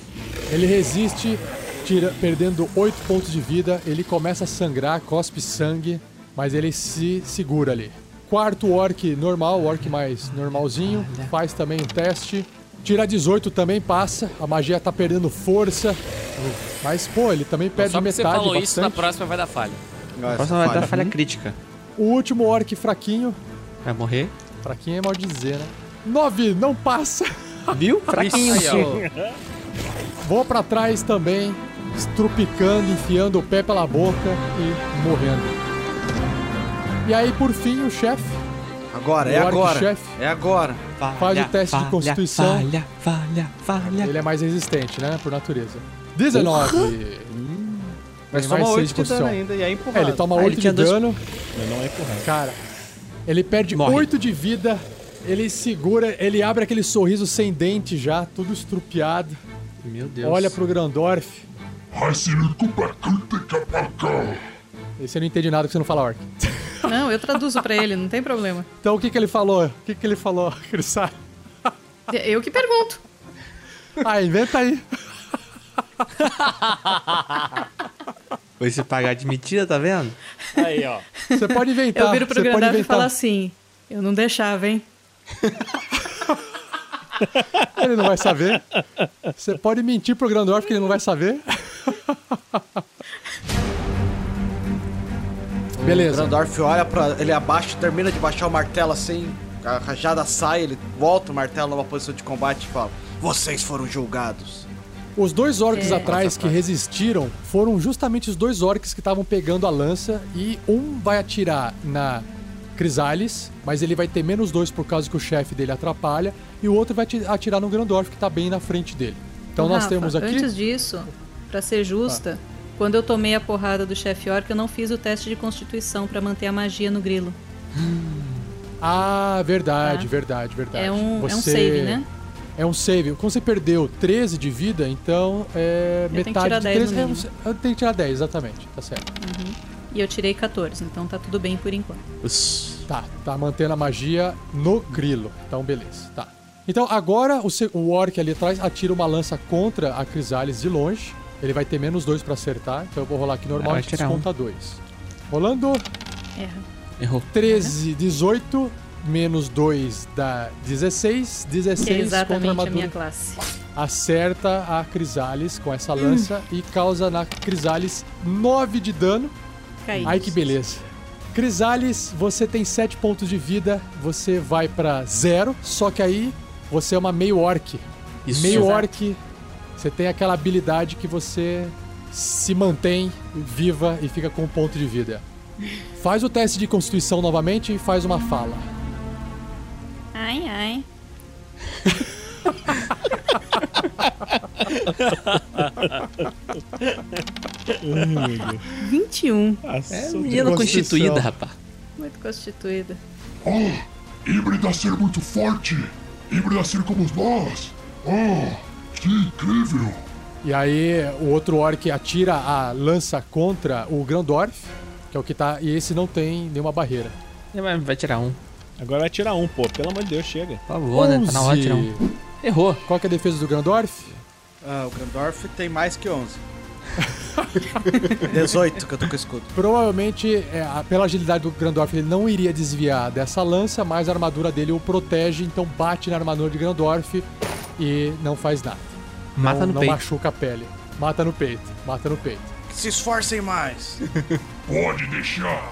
A: Ele resiste, tira, perdendo 8 pontos de vida. Ele começa a sangrar, cospe sangue, mas ele se segura ali. Quarto orc normal, orc mais normalzinho, faz também um teste. Tira 18 também passa. A magia tá perdendo força. Mas, pô, ele também perde
F: Só
A: metade
F: você falou
A: bastante.
F: isso, na próxima vai dar falha.
H: Nossa,
D: Próxima vai dar
H: falha.
D: crítica.
A: O último orc fraquinho.
D: Vai morrer?
A: Fraquinho é mal dizer, né? 9, não passa.
D: Viu? Fraquinho.
F: Aí, ó.
A: Voa pra trás também, estrupicando, enfiando o pé pela boca e morrendo. E aí, por fim, o chefe
H: Agora, é
A: O orc
H: agora. É agora.
A: Faz o teste de constituição.
D: Falha, falha, falha.
A: ele é mais resistente, né? Por natureza. 19.
H: Mas
A: Tem
H: toma
A: mais
H: 8
A: seis
H: de
A: de
H: dano ainda, e é empurrado.
A: É, ele toma
D: Ah, ele
A: 8 de
D: dois-
A: dano.
G: Mas não é empurrado.
A: Cara, ele perde
D: Morre.
A: 8 de vida. Ele segura, ele abre aquele sorriso sem dente já, tudo estrupiado.
D: Meu Deus.
A: Olha pro Grandorf. E você não entende nada que você não fala orc.
I: Não, eu traduzo pra ele, não tem problema.
A: Então o que que ele falou? O que que ele falou, Crisar?
I: Eu que pergunto.
A: Ah, inventa aí.
D: Foi se pagar de mentira, tá vendo?
F: Aí, ó.
A: Você pode inventar.
I: Eu viro pro
A: você pode
I: Grandorf e falo assim: eu não deixava, hein?
A: Ele não vai saber. Você pode mentir pro Grandorf que ele não vai saber.
H: O
A: Beleza.
H: Grandorf olha pra. Ele abaixa, termina de baixar o martelo assim. A rajada sai, ele volta o martelo numa posição de combate e fala: Vocês foram julgados.
A: Os dois orcs
I: É.
A: atrás que resistiram foram justamente os dois orcs que estavam pegando a lança e um vai atirar na Crisales, mas ele vai ter menos dois por causa que o chefe dele atrapalha, e o outro vai ati- atirar no Grandorf que tá bem na frente dele. Então
I: Ô,
A: nós
I: Rafa,
A: temos aqui.
I: Antes disso, pra ser justa, quando eu tomei a porrada do chefe orc, eu não fiz o teste de constituição pra manter a magia no grilo.
A: Ah, verdade,
I: Tá.
A: verdade, verdade.
I: É um, é um
A: Você-
I: save, né?
A: É um save. Quando você perdeu 13 de vida, então é
I: Eu tenho que
A: metade
I: tirar
A: de
I: 10
A: 13.
I: no
A: é,
I: mínimo.
A: você- eu tenho que tirar 10, exatamente. Tá certo.
I: E eu tirei 14, então tá tudo bem por enquanto.
A: Tá, tá mantendo a magia no grilo. Então, beleza. Tá. Então, agora o, o orc ali atrás atira uma lança contra a Crisales de longe. Ele vai ter menos dois pra acertar. Então, eu vou rolar aqui normal
D: vai
A: e
D: tirar
A: desconta dois. Rolando
I: Erra.
D: Errou.
A: 13, 18, menos 2 dá 16.
I: Que é
A: 16 contra a
I: exatamente minha classe.
A: Acerta a Crisales com essa lança e causa na Crisales 9 de dano.
I: Caí.
A: Ai que beleza. Crisales, você tem 7 pontos de vida, você vai pra zero, só que aí você é uma meio orc.
D: Isso.
A: meio
I: Exato.
A: orc, você tem aquela habilidade que você se mantém viva e fica com um ponto de vida. Faz o teste de constituição novamente e faz uma fala.
I: Ai, ai. Vinte e um.
D: É menina constituída, rapaz.
I: Muito constituída.
B: Oh, híbrida ser muito forte. Híbrida ser como nós. Oh, que incrível.
A: E aí o outro orc atira a lança contra o Grandorf, que é o que tá. E esse não tem nenhuma barreira.
D: Vai vai tirar um.
G: Agora vai tirar um, pô. Pelo amor de Deus, chega.
D: Por favor, né? Tá na hora de tirar um.
A: 11.
D: Errou.
A: Qual que é a defesa do Grandorf?
H: Ah, o Grandorf tem mais que 11. 18 que eu tô com escudo.
A: Provavelmente, é, pela agilidade do Grandorf, ele não iria desviar dessa lança, mas a armadura dele o protege, então bate na armadura de Grandorf e não faz nada.
D: Mata
A: não,
D: no
A: não
D: peito.
A: machuca a pele. Mata no peito. Mata no peito.
H: Se esforcem mais.
B: Pode deixar.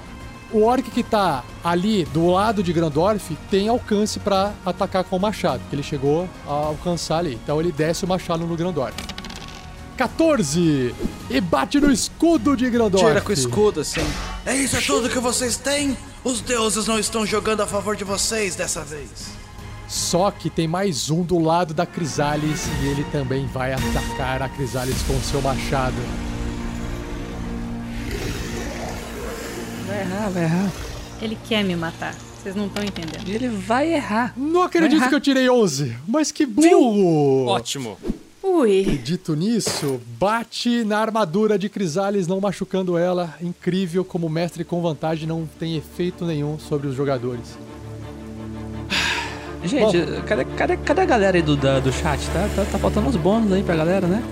A: O orc que tá ali do lado de Grandorf tem alcance pra atacar com o machado, que ele chegou a alcançar ali. Então ele desce o machado no Grandorf. 14! E bate no escudo de Grandorf.
H: Tira com o escudo, assim. É isso, é tudo que vocês têm? Os deuses não estão jogando a favor de vocês dessa vez.
A: Só que tem mais um do lado da Crisalis e ele também vai atacar a Crisalis com seu machado.
D: Vai errar, vai errar.
I: Ele quer me matar. Vocês não estão entendendo.
D: Ele vai errar.
A: Não acredito
D: Vai
A: que eu tirei 11, mas que burro!
F: Ótimo.
I: Ui.
A: Dito nisso, bate na armadura de Crisalis, não machucando ela. Incrível como o mestre com vantagem não tem efeito nenhum sobre os jogadores.
D: Gente, cadê, cadê, cadê a galera aí do, da- do chat? Tá, tá, tá faltando uns bônus aí pra galera, né?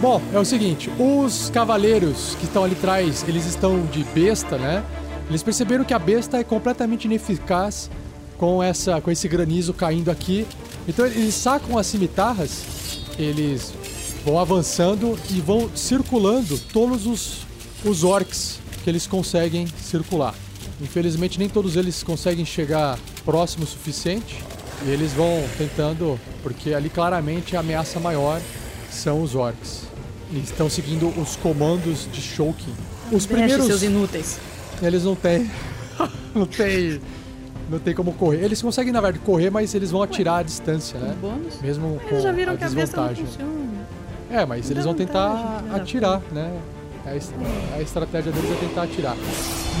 A: Bom, é o seguinte, os cavaleiros que estão ali atrás, eles estão de besta, né? Eles perceberam que a besta é completamente ineficaz com essa com esse granizo caindo aqui. Então eles sacam as cimitarras, eles vão avançando e vão circulando todos os, os orcs que eles conseguem circular. Infelizmente nem todos eles conseguem chegar próximo o suficiente e eles vão tentando, porque ali claramente a ameaça maior são os orcs. E estão seguindo os comandos de Shulkin. Os
I: Deixe
A: primeiros
I: seus inúteis.
A: eles não têm não tem não tem como correr. Eles conseguem na verdade correr, mas eles vão atirar à distância, né?
I: Bônus?
A: Mesmo com
I: Eles já viram
A: a
I: que a besta não
A: desvantagem.
I: funciona.
A: É, mas eles vão tentar atirar, né? A, est- a estratégia deles é tentar atirar.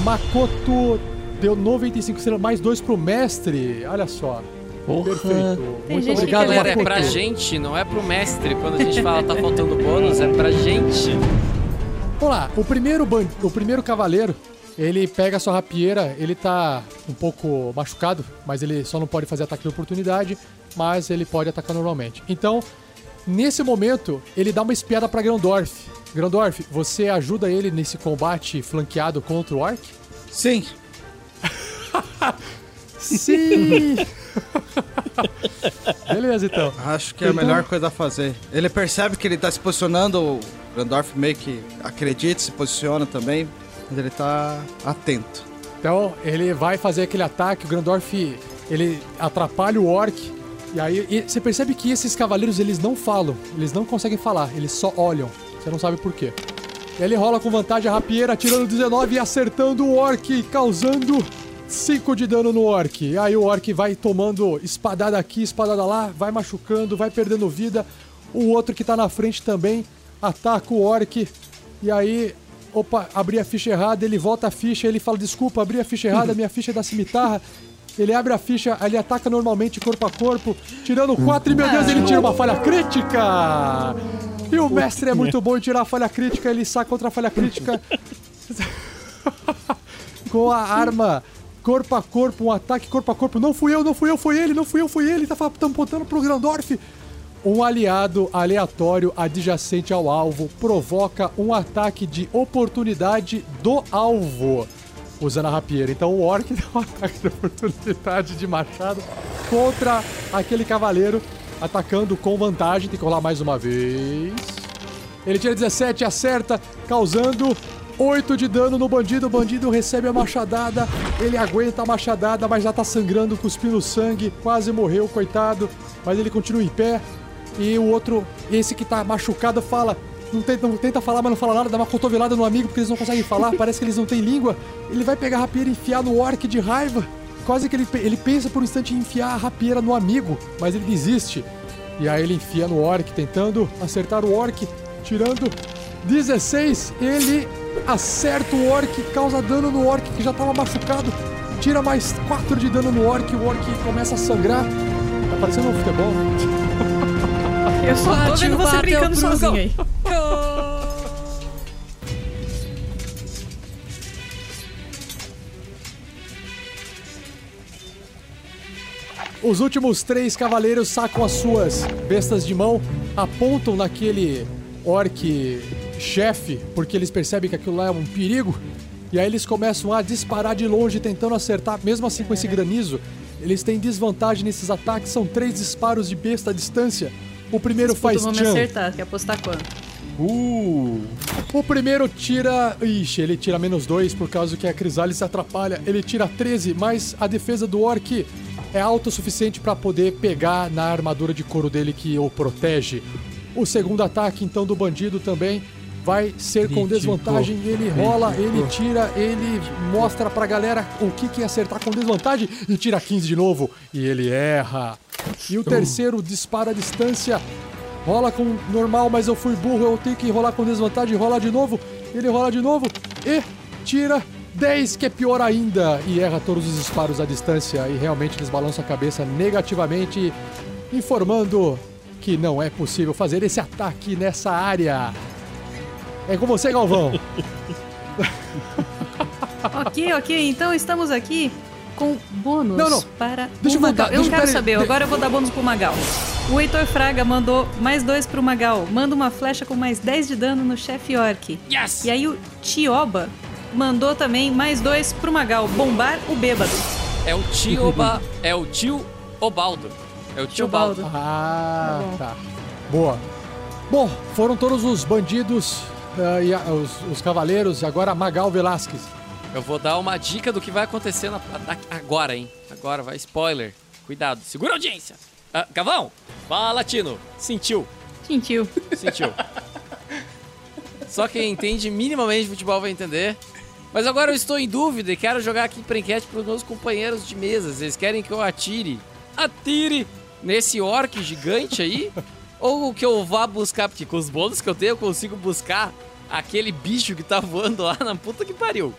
A: Makoto deu 95 estrelas, mais dois pro mestre. Olha só.
D: Porra.
A: Perfeito.
I: Tem
A: Muito
I: gente
A: obrigado,
F: Galera, é
A: Makoto.
F: pra gente, não é pro mestre. Quando a gente fala tá faltando bônus, é pra gente.
A: Vamos lá, o primeiro, o primeiro cavaleiro, ele pega a sua rapieira, ele tá um pouco machucado, mas ele só não pode fazer ataque de oportunidade, mas ele pode atacar normalmente. Então, nesse momento, ele dá uma espiada pra Grandorf. Grandorf, você ajuda ele nesse combate flanqueado contra o Orc?
H: Sim.
A: Sim! Beleza, então.
H: Acho que é a
A: Então-
H: melhor coisa a fazer. Ele percebe que ele tá se posicionando, o Grandorf meio que acredita, se posiciona também, mas ele tá atento.
A: Então, ele vai fazer aquele ataque, o Grandorf, ele atrapalha o Orc. E aí, e você percebe que esses cavaleiros, eles não falam, eles não conseguem falar, eles só olham. Você não sabe por quê. E ele rola com vantagem a rapieira, atirando 19 e acertando o Orc, causando 5 de dano no Orc. E aí o Orc vai tomando espadada aqui, espadada lá, vai machucando, vai perdendo vida. O outro que tá na frente também ataca o Orc. E aí, opa, abri a ficha errada, ele volta a ficha, ele fala, desculpa, abri a ficha errada, minha ficha é da cimitarra. Ele abre a ficha, ele ataca normalmente corpo a corpo, tirando 4 e meu Deus, ele tira uma falha crítica! E o mestre é muito bom em tirar a falha crítica, ele saca outra falha crítica com a arma corpo a corpo, um ataque corpo a corpo. Não fui eu, não fui eu, foi ele, não fui eu, foi ele. Tá botando pro Grandorf. Um aliado aleatório adjacente ao alvo provoca um ataque de oportunidade do alvo, usando a rapieira. Então o orc dá um ataque de oportunidade de machado contra aquele cavaleiro, atacando com vantagem. Tem que rolar mais uma vez. Ele tira 17, acerta, causando 8 de dano no bandido. O bandido recebe a machadada. Ele aguenta a machadada, mas já tá sangrando, cuspindo sangue. Quase morreu, coitado. Mas ele continua em pé. E o outro, esse que tá machucado, fala. Não tenta, não tenta falar, mas não fala nada, dá uma cotovelada no amigo porque eles não conseguem falar, parece que eles não têm língua. Ele vai pegar a rapieira e enfiar no orc de raiva. Quase que ele, ele pensa por um instante em enfiar a rapieira no amigo, mas ele desiste. E aí ele enfia no orc, tentando acertar o orc, tirando 16. Ele acerta o orc, causa dano no orc que já estava machucado. Tira mais 4 de dano no orc, o orc começa a sangrar. Tá parecendo um futebol.
I: Eu só tô vendo você
F: bateu
I: brincando sozinho aí.
A: Os últimos três cavaleiros sacam as suas bestas de mão, apontam naquele orc chefe, porque eles percebem que aquilo lá é um perigo, e aí eles começam a disparar de longe, tentando acertar, mesmo assim com esse granizo. Eles têm desvantagem nesses ataques, são três disparos de besta à distância. O primeiro faz jump.
I: acertar, quer apostar quanto?
A: Uh. O primeiro tira. Ixi, ele tira menos 2 por causa que a Crisalis se atrapalha. Ele tira 13, mas a defesa do Orc é alta o suficiente para poder pegar na armadura de couro dele que o protege. O segundo ataque, então, do bandido também vai ser com desvantagem. Ele rola, ele tira, ele mostra pra galera o que, que é acertar com desvantagem e tira 15 de novo. E ele erra. E o terceiro dispara a distância. Rola com normal, mas eu fui burro, eu tenho que rolar com desvantagem, rola de novo. Ele rola de novo e tira 10, que é pior ainda, e erra todos os disparos à distância. E realmente eles balançam a cabeça negativamente, informando que não é possível fazer esse ataque nessa área. É com você, Galvão.
I: ok, ok, então estamos aqui com bônus
A: Não, não.
I: para
A: Deixa
I: o
A: eu voltar,
I: Magal. Eu
A: deixa-
I: quero saber,
A: de-
I: agora eu vou dar bônus pro Magal. O Heitor Fraga mandou mais dois pro Magal. Manda uma flecha com mais 10 de dano no chefe orc.
F: Yes!
I: E aí o Tioba mandou também mais dois pro Magal. Bombar o bêbado.
F: É o tio Oba... É o tio Obaldo. É o tio Obaldo.
I: Tiobaldo.
A: Ah,
I: Tá
A: tá. Boa. Bom, foram todos os bandidos ah, e a- os, os cavaleiros, e agora Magal Velasquez.
F: Eu vou dar uma dica do que vai acontecer na- na- agora, hein? Agora vai spoiler. Cuidado, segura a audiência. Ah, Gavão, fala, Tino. Sentiu,
I: Sentiu.
F: sentiu. Só quem entende minimamente de futebol vai entender. Mas agora eu estou em dúvida e quero jogar aqui pra enquete pros meus companheiros de mesas. Eles querem que eu atire, atire nesse orc gigante aí? Ou que eu vá buscar, porque com os bônus que eu tenho eu consigo buscar aquele bicho que tá voando lá na puta que pariu.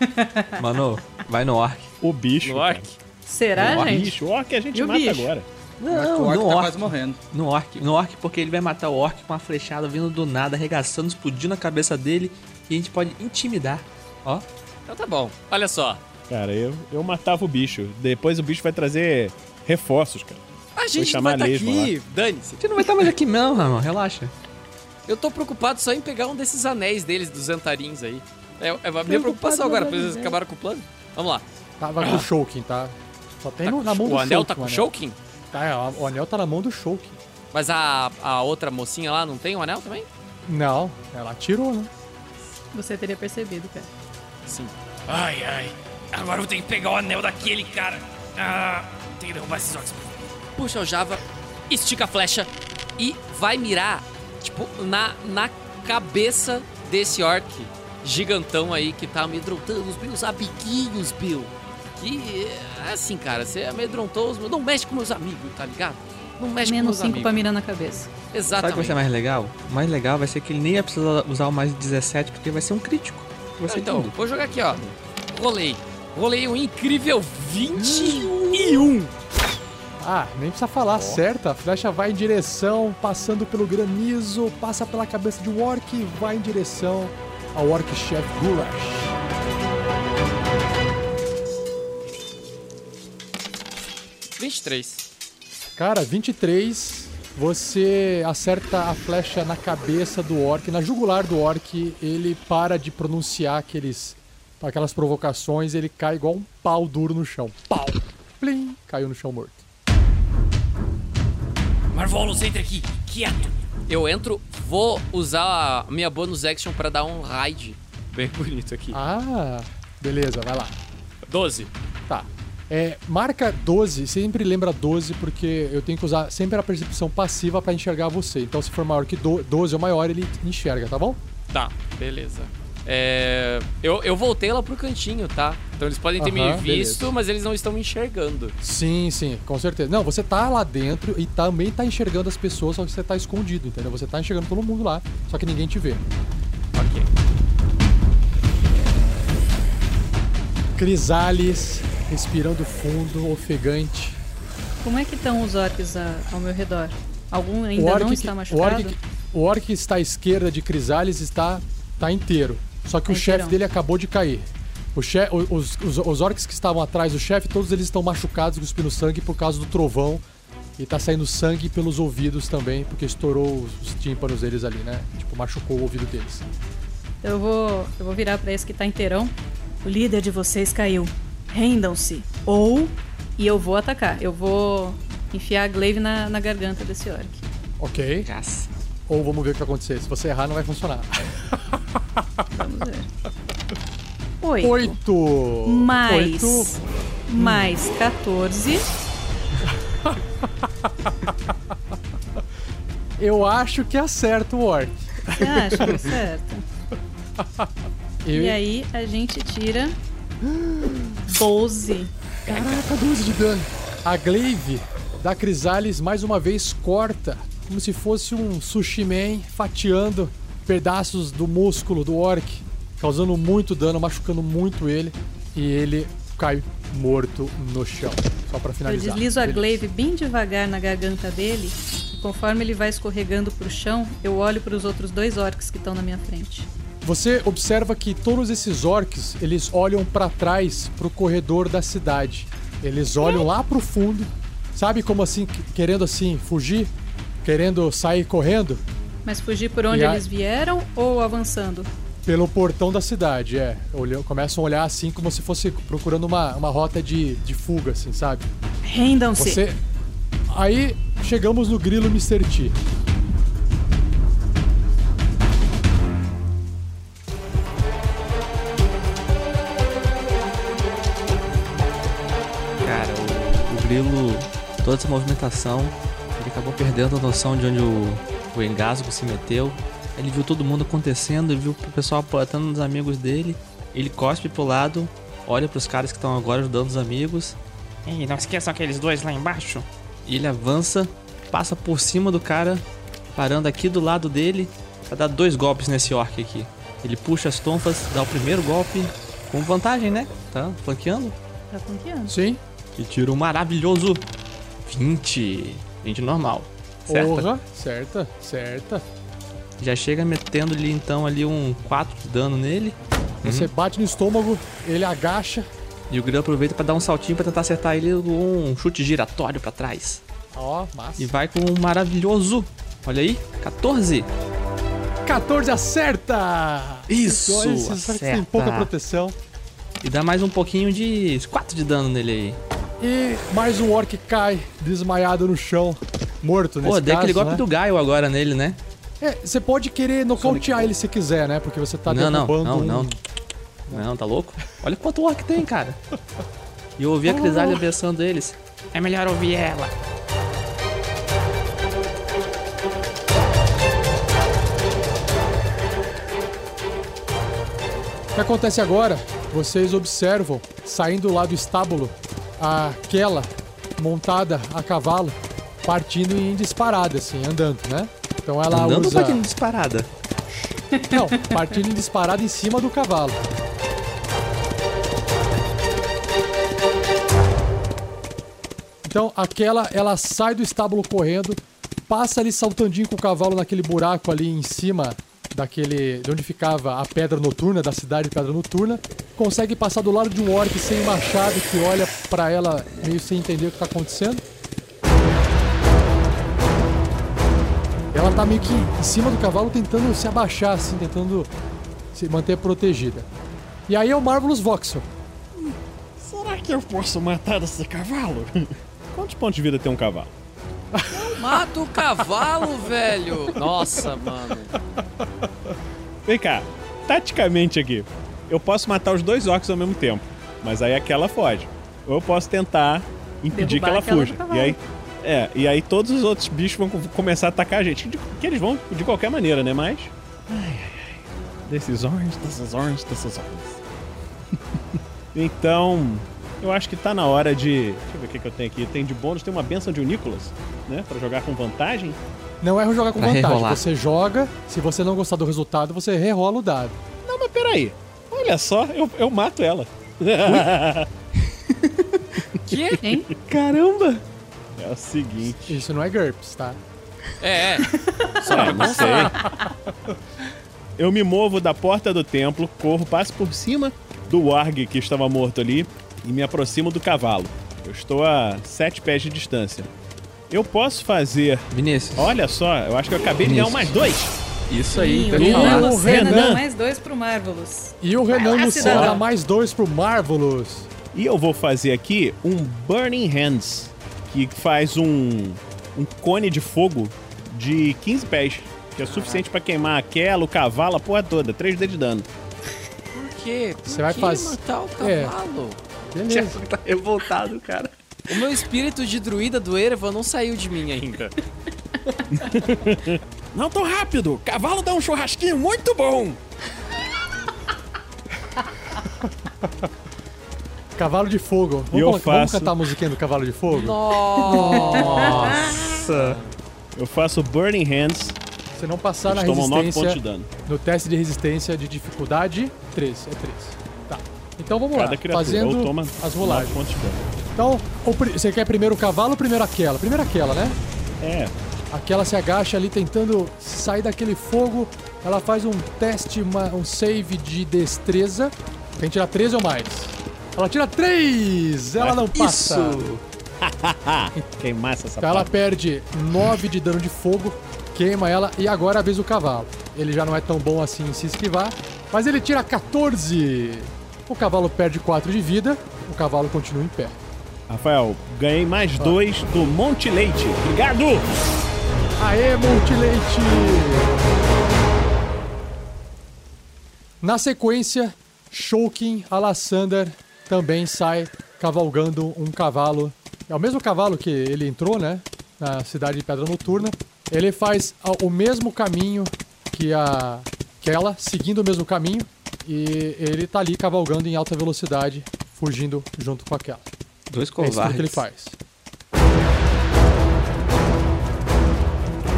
D: Mano, vai no orc.
G: O bicho.
F: No orc.
I: Será,
G: O
I: gente?
G: bicho. O orc a gente
I: E o
G: mata
I: bicho?
G: agora.
L: Mas o
D: Não,
L: orc
D: no
L: tá
D: orc.
L: quase morrendo.
D: No orc. No orc, porque ele vai matar o orc com uma flechada vindo do nada, arregaçando, explodindo a cabeça dele. E a gente pode intimidar. Ó.
F: Então tá bom. Olha só.
G: Cara, eu, eu matava o bicho. Depois o bicho vai trazer reforços, cara.
F: A gente não vai
G: a
F: estar
G: lesma
F: aqui. Dane-se.
D: Você não vai estar mais aqui não, Ramon. Relaxa.
F: Eu tô preocupado só em pegar um desses anéis deles, dos Antarins aí. É, é a minha preocupação agora, porque eles acabaram com o plano. Vamos lá.
A: Tava com o Shulkin, tá? Só tem
F: Tá
A: no- na mão do
F: o anel
A: Shulkin,
F: tá com o. Shulkin?
A: Tá, é, o anel tá na mão do Shulkin.
F: Mas a, a outra mocinha lá não tem o anel também?
A: Não, ela tirou, né?
I: Você teria percebido, cara.
F: Sim.
C: Ai, ai. Agora eu tenho que pegar o anel daquele cara. Ah, tem que derrubar esses orcs.
F: Puxa o Java, estica a flecha e vai mirar, tipo, na, na cabeça desse orc gigantão aí que tá amedrontando os meus amiguinhos, Bill. Que é assim, cara, você amedrontou os meus. Não mexe com meus amigos, tá ligado? Não mexe
I: Menos
F: com meus
I: 5 pra mirar na cabeça.
D: Sabe o que
F: Exatamente.
D: vai ser mais legal? O mais legal vai ser que ele nem ia precisar usar o mais 17, porque vai ser um crítico. Vai ser
F: Então,
D: tudo.
F: vou jogar aqui, ó. Rolei. Rolei um incrível 21.
A: Ah, nem precisa falar, certa. A flecha vai em direção, passando pelo granizo, passa pela cabeça de um orc e vai em direção ao orc chef Gulash.
F: e 23.
A: Cara, 23, você acerta a flecha na cabeça do orc, na jugular do orc, ele para de pronunciar aqueles, aquelas provocações, ele cai igual um pau duro no chão. Pau! Plim! Caiu no chão morto.
C: Marvolos, entre aqui. Quieto.
F: Eu entro, vou usar a minha bonus action pra dar um raid bem bonito aqui.
A: Ah, beleza, vai lá.
F: 12.
A: Tá. É, marca 12, sempre lembra 12, porque eu tenho que usar sempre a percepção passiva pra enxergar você. Então, se for maior que do- 12 ou maior, ele enxerga, tá bom?
F: Tá, beleza. É, eu, eu voltei lá pro cantinho, tá? Então eles podem ter me visto,
A: beleza.
F: mas eles não estão me enxergando.
A: Sim, sim, com certeza. Não, você tá lá dentro e também tá enxergando as pessoas, só que você tá escondido, entendeu? Você tá enxergando todo mundo lá, só que ninguém te vê.
F: Ok.
A: Crisales, respirando fundo, ofegante,
I: Como é que estão os orcs a- ao meu redor? Algum
A: O
I: ainda
A: orc,
I: não
A: que-
I: está
A: o,
I: machucado?
A: orc, o orc que está à esquerda de Crisales está, tá inteiro. Só que o chefe dele acabou de cair. O che, o- os, os, os orcs que estavam atrás do chefe, todos eles estão machucados, cuspindo sangue por causa do trovão. E tá saindo sangue pelos ouvidos também, porque estourou os, os tímpanos deles ali, né? Tipo, machucou o ouvido deles.
I: Eu vou, eu vou virar pra esse que tá inteirão. O líder de vocês caiu. Rendam-se. Ou. E eu vou atacar. Eu vou enfiar a glaive na, na garganta desse orc.
A: Ok. Ou vamos ver o que vai acontecer. Se você errar, não vai funcionar.
I: Vamos ver. Oito.
A: Oito.
I: Mais.
A: Oito.
I: Mais 14.
A: Eu acho que acerta o orc.
I: Você acha que acerta?
A: Eu-
I: E aí a gente tira 12.
A: Caraca, 12 de dano. A glaive da Crisales mais uma vez corta, como se fosse um sushi man fatiando pedaços do músculo do orc, causando muito dano, machucando muito ele, e ele cai morto no chão. Só
I: Eu
A: finalizar.
I: deslizo a glaive bem devagar na garganta dele. E conforme ele vai escorregando pro chão, eu olho para os outros dois orcs que estão na minha frente.
A: Você observa que todos esses orcs, eles olham pra trás pro corredor da cidade. Eles olham lá pro fundo, sabe como assim, que- querendo assim fugir, querendo sair correndo
I: Mas fugir por onde
A: a-
I: eles vieram ou avançando?
A: pelo portão da cidade, é. Olham, começam a olhar assim como se fosse procurando uma, uma rota de, de fuga, assim, sabe?
I: Rendam-se.
A: Você. Aí chegamos no grilo Mr. T.
D: Cara, o, o grilo, toda essa movimentação, acabou perdendo a noção de onde o, o engasgo se meteu. Ele viu todo mundo acontecendo, ele viu o pessoal apontando nos amigos dele. Ele cospe pro lado, olha pros caras que estão agora ajudando os amigos.
C: Ei, não esqueçam aqueles dois lá embaixo.
D: E ele avança, passa por cima do cara, parando aqui do lado dele, pra dar dois golpes nesse orc aqui. Ele puxa as tonfas, dá o primeiro golpe, com vantagem, né? Tá flanqueando.
I: Tá confiando.
A: Sim.
D: E tira um maravilhoso 20. 20 normal. Certo?
A: Porra, certa, certa.
D: Já chega metendo ali então ali um 4 de dano nele.
A: Você bate no estômago, ele agacha.
D: E o grilo aproveita pra dar um saltinho pra tentar acertar ele com um chute giratório pra trás.
A: Ó, massa.
D: E vai com um maravilhoso. Olha aí, 14.
A: 14 acerta!
D: Isso,
A: têm
D: acerta.
A: pouca proteção.
D: E dá mais um pouquinho de 4 de dano nele aí.
A: E mais um orc cai, desmaiado no chão, morto nesse
D: Pô, dei aquele golpe
A: né?
D: do Gaio agora nele, né?
A: É, você pode querer nocautear ele se quiser, né? Porque você tá
D: não, não,
A: derrubando
D: não,
A: um...
D: não. Não, tá louco? Olha quanto orc tem, cara. E eu ouvi a Crisália abençoando eles.
C: É melhor ouvir ela.
A: O que acontece agora? Vocês observam, saindo lá do estábulo, aquela montada a cavalo, partindo em disparada, assim, andando, né? Então ela
D: Andando ou
A: usa...
D: partindo disparada?
A: Não, partindo em disparada em cima do cavalo. Então aquela, ela sai do estábulo correndo, passa ali saltandinho com o cavalo naquele buraco ali em cima daquele de onde ficava a pedra noturna da cidade de pedra noturna, consegue passar do lado de um orc sem machado que olha pra ela meio sem entender o que tá acontecendo. Ela tá meio que em cima do cavalo tentando se abaixar assim, tentando se manter protegida. E aí é o Marvelous Voxel.
G: Será que eu posso matar esse cavalo? Quantos pontos de vida tem um cavalo?
F: Mata o cavalo, velho! Nossa, mano.
G: Vem cá, taticamente aqui, eu posso matar os dois orcs ao mesmo tempo, mas aí aquela foge. Ou eu posso tentar impedir
I: Derrubar
G: que ela fuja. E aí, é, e aí todos os outros bichos vão co- começar a atacar a gente. De- Que eles vão de qualquer maneira, né? Mas. Ai, ai, ai. Decisões, decisões, decisões. então, eu acho que tá na hora de. Deixa eu ver o que, que eu tenho aqui. Tem de bônus, tem uma benção de Nicolas, né? Pra jogar com vantagem.
A: Não é jogar com
D: Pra
A: vantagem.
D: rerolar.
A: Você joga, se você não gostar do resultado, você rerola o dado.
G: Não, mas peraí. Olha só, eu, eu mato ela.
F: Que?
I: Hein?
G: Caramba! É o seguinte.
A: Isso não é GURPS, tá?
F: É, é. Só
G: É, não
F: constar.
G: Eu me movo da porta do templo, corro, passo por cima do warg que estava morto ali e me aproximo do cavalo. Eu estou a sete pés de distância. Eu posso fazer.
D: Vinícius.
G: Olha só, eu acho que eu acabei de ganhar um mais dois.
D: Isso aí,
I: Sim,
D: tá
I: o. Renan Lucena
A: Renan.
I: dá mais dois pro Marvelous.
A: E o Renan
I: lá,
A: Lucena dá mais dois pro Marvelous.
G: E eu vou fazer aqui um Burning Hands, que faz um, um cone de fogo de 15 pés, que é suficiente pra queimar aquela, o cavalo, a porra toda, 3 d de dano.
F: Por quê? Por
A: Você vai
F: que
A: fazer-
F: matar o
A: É.
F: cavalo?
A: Beleza.
D: Tá revoltado, cara.
F: O meu espírito de druida do Erevan não saiu de mim ainda.
E: Não tão rápido! Cavalo dá um churrasquinho muito bom!
A: Cavalo de Fogo.
G: E eu
A: Vamos, vamos
G: faço-
A: cantar a musiquinha do Cavalo de Fogo?
D: Nossa.
G: Eu faço Burning Hands,
A: Se não passar na
G: eles tomam 9 pontos de
A: resistência,
G: dano.
A: no teste de resistência de dificuldade, 3. É 3. Tá. Então vamos
G: Cada
A: lá,
G: criatura.
A: fazendo as
G: 9
A: rolagens. Então, o você quer primeiro o cavalo ou primeiro aquela? Primeiro aquela, né?
G: É,
A: Aquela se agacha ali tentando sair daquele fogo. Ela faz um teste, uma- um save de destreza. Tem que tirar 13 ou mais. Ela tira 3! Ela não passa.
D: Isso.
G: queimar essa
A: Então ela perde 9 de dano de fogo, queima ela e agora a vez do cavalo. Ele já não é tão bom assim em se esquivar, mas ele tira 14. O cavalo perde 4 de vida, o cavalo continua em pé.
G: Rafael, ganhei mais dois do Monte Leite. Obrigado!
A: Aê, Multileite! Na sequência, Shulkin Alassander também sai cavalgando um cavalo. É o mesmo cavalo que ele entrou, né? Na cidade de Pedra Noturna. Ele faz o mesmo caminho que a que ela, seguindo o mesmo caminho. E ele tá ali cavalgando em alta velocidade, fugindo junto com aquela.
D: Dois
A: É isso
D: covardes.
A: que ele faz.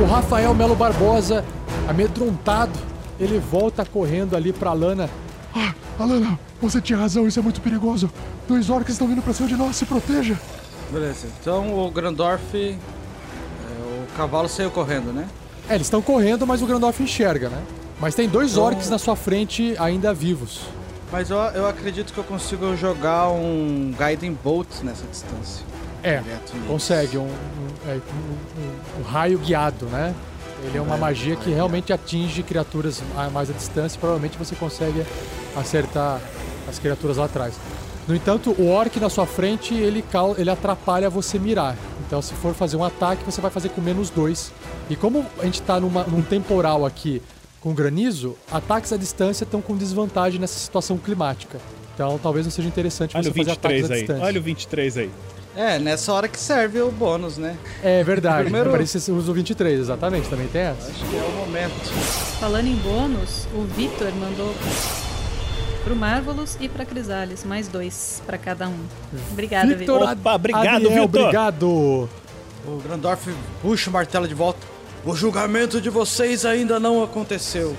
A: O Rafael Melo Barbosa, amedrontado, ele volta correndo ali pra Lana.
K: Ah, Alana, você tinha razão, isso é muito perigoso. Dois orcs estão vindo pra cima de nós, se proteja.
H: Beleza. Então o Grandorf. é, o cavalo saiu correndo, né?
A: É, eles estão correndo, mas o Grandorf enxerga, né? Mas tem dois
H: Então-
A: orcs na sua frente ainda vivos.
H: Mas eu, eu acredito que eu consigo jogar um Guiding Bolt nessa distância.
A: É, consegue, um, um- é, um- um- um raio guiado, né? Ele é uma
H: É,
A: magia que
H: raio
A: realmente atinge criaturas a mais à distância e provavelmente você consegue acertar as criaturas lá atrás. No entanto, o orc na sua frente, ele, cau- ele atrapalha você mirar. Então, se for fazer um ataque, você vai fazer com menos dois. E como a gente tá numa- num temporal aqui com granizo, ataques à distância estão com desvantagem nessa situação climática. Então, talvez não seja interessante
G: Olha
A: você fazer ataques
G: 23
A: à
G: aí.
A: distância.
G: Olha o 23 aí.
H: É, nessa hora que serve o bônus, né?
A: É verdade.
H: Primeiro-
A: Parece que você usa o 23, exatamente. Também tem essa.
H: Acho que é o momento.
I: Falando em bônus, o Vitor mandou pro Marvelous e pra Crisales, mais dois pra cada um. Obrigada, Vitor.
G: Opa, obrigado, Vitor.
A: Obrigado.
H: O Grandorf puxa o martelo de volta. O julgamento de vocês ainda não aconteceu.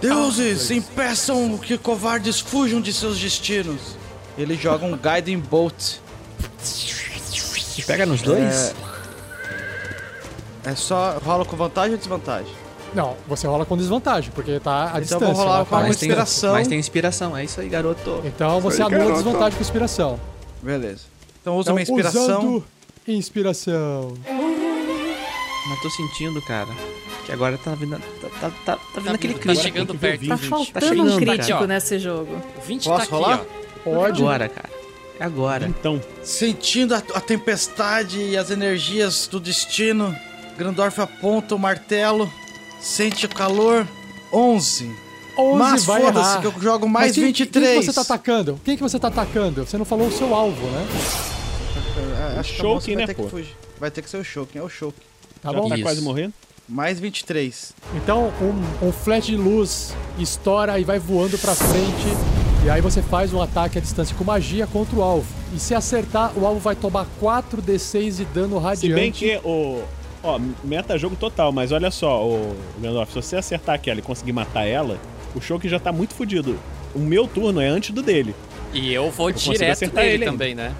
H: Deuses, impeçam que covardes fujam de seus destinos. Ele joga um Guiding Bolt.
D: Pega nos dois?
H: É só. rola com vantagem ou desvantagem?
A: Não, você rola com desvantagem, porque tá à
H: Então
A: distância.
H: vou rolar com
A: tá
D: Mas tem,
H: inspiração.
D: mas tem inspiração. É isso aí, garoto.
A: Então você anula a
K: garoto.
A: desvantagem com inspiração.
H: Beleza. Então usa
A: Então,
H: uma inspiração.
A: Usando inspiração.
D: Mas tô sentindo, cara, que agora tá vindo, tá, tá, tá, tá vindo
F: Tá
D: aquele
F: tá
D: crítico.
F: chegando
G: tem que ver
F: perto.
G: o
I: Tá faltando
D: chegando,
I: um
D: cara.
I: crítico
F: ó.
I: nesse jogo.
F: O 20
H: Posso
F: tá aqui,
H: rolar?
F: ó.
A: Pode.
D: Agora, cara. É agora.
G: Então,
H: Sentindo a, a tempestade e as energias do destino, Grandorf aponta o martelo, sente o calor. 11.
A: 11
H: Mas
A: vai
H: foda-se
A: errar.
H: que eu jogo mais
A: Mas quem,
H: 23.
A: Quem que você tá atacando? Quem que você tá atacando? Você não falou o seu alvo, né?
H: É, Acho que a
G: Shulkin,
H: moça vai
G: né,
H: ter que
G: pô?
H: fugir. Vai ter que ser o Shulkin, é o Shulkin.
A: Tá
G: já
A: bom?
G: tá
D: Isso.
G: quase morrendo.
H: Mais 23.
A: Então, um, um flash de luz estoura e vai voando pra frente. E aí você faz um ataque à distância com magia contra o alvo. E se acertar, o alvo vai tomar 4d6 de dano
G: Se
A: radiante.
G: bem que o. Ó, meta jogo total, mas olha só, o Gandalf, se você acertar aquela e conseguir matar ela, o Shulk já tá muito fudido. O meu turno é antes do dele.
F: E eu vou
G: consigo
F: direto
G: acertar
F: nele também, né?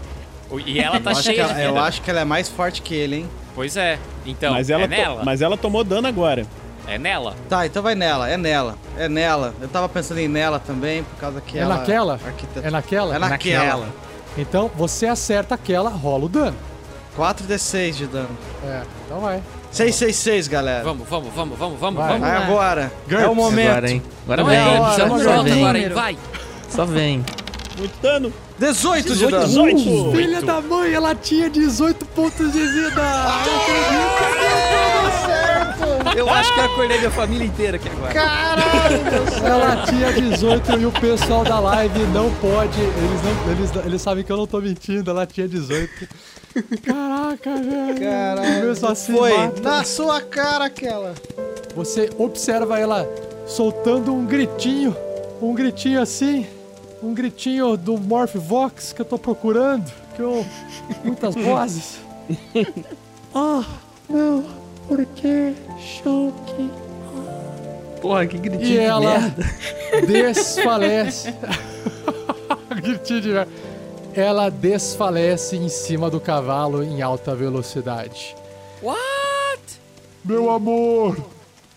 F: E ela tá
H: eu acho
F: cheia
H: que
F: de
H: ela-
F: vida.
H: Eu acho que ela é mais forte que ele, hein?
F: Pois é. Então,
G: mas, ela
F: é nela.
G: mas ela tomou dano agora.
F: É nela.
H: Tá, então vai nela, é nela, é nela. Eu tava pensando em nela também, por causa que
A: É
H: ela...
A: naquela?
H: arquiteta-
A: É naquela?
H: É naquela.
A: Então você acerta aquela, rola o dano.
H: 4d6 de dano.
A: É, então vai.
H: 666, galera.
F: Vamos, vamos, vamos, vamos, vamos,
A: Vai.
F: vamos.
H: Vai agora.
A: GURPS.
H: É o momento.
D: Agora, hein? Agora
H: É
D: vem.
H: hora.
F: chama o
D: Só
F: Jota
D: vem.
F: agora aí, vai.
D: Só vem.
G: Muito dano.
H: 18 de dano.
G: 18.
A: Filha da mãe, ela tinha 18 pontos de vida.
F: Eu acho que eu acordei minha família inteira aqui agora.
A: Ela tinha 18 e o pessoal da live não pode. Eles, não, eles, eles sabem que eu não tô mentindo, ela tinha 18. Caraca, velho.
H: Caralho.
A: Assim,
H: Foi
A: mata.
H: na sua cara aquela.
A: Você observa ela soltando um gritinho. Um gritinho assim. Um gritinho do Morph Vox que eu tô procurando. Que eu. Muitas vozes.
K: Ah, não, por que choque?
D: Porra, que gritinho
A: E
D: de
A: ela
D: merda.
A: desfalece. Gritinho de merda. Ela desfalece em cima do cavalo em alta velocidade.
F: What?
A: Meu amor!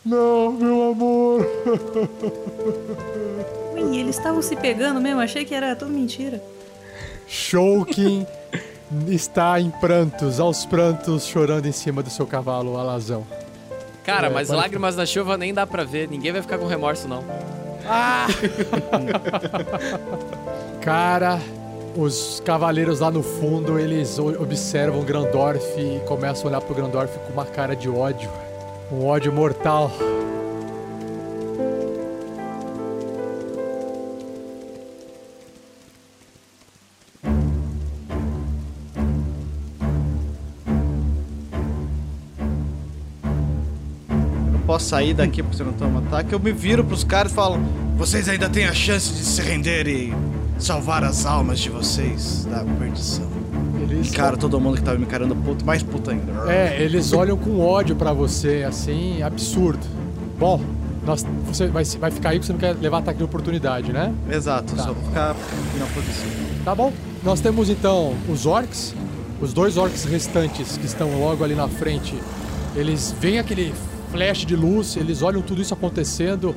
A: Não, meu amor!
I: Ui, eles estavam se pegando mesmo, achei que era tudo mentira.
A: Shoukin está em prantos, aos prantos, chorando em cima do seu cavalo alazão.
F: Cara,
A: É,
F: mas
A: pode-
F: lágrimas na chuva nem dá pra ver. Ninguém vai ficar com remorso, não.
A: Cara, os cavaleiros lá no fundo, eles observam o Grandorf e começam a olhar pro Grandorf com uma cara de ódio. Um ódio mortal.
H: Sair daqui porque você não toma ataque. Eu me viro pros caras e falo: Vocês ainda têm a chance de se render e salvar as almas de vocês da perdição.
A: Eles,
H: Cara, todo mundo que tava me encarando puto, mais puto ainda.
A: é, eles olham com ódio pra você, assim, absurdo. Bom, nós, você vai, vai ficar aí porque você não quer levar ataque de oportunidade, né?
H: Exato,
A: Tá.
H: só vou ficar na posição.
A: Tá bom. Nós temos então os orcs, os dois orcs restantes que estão logo ali na frente. Eles veem aquele flash de luz, eles olham tudo isso acontecendo.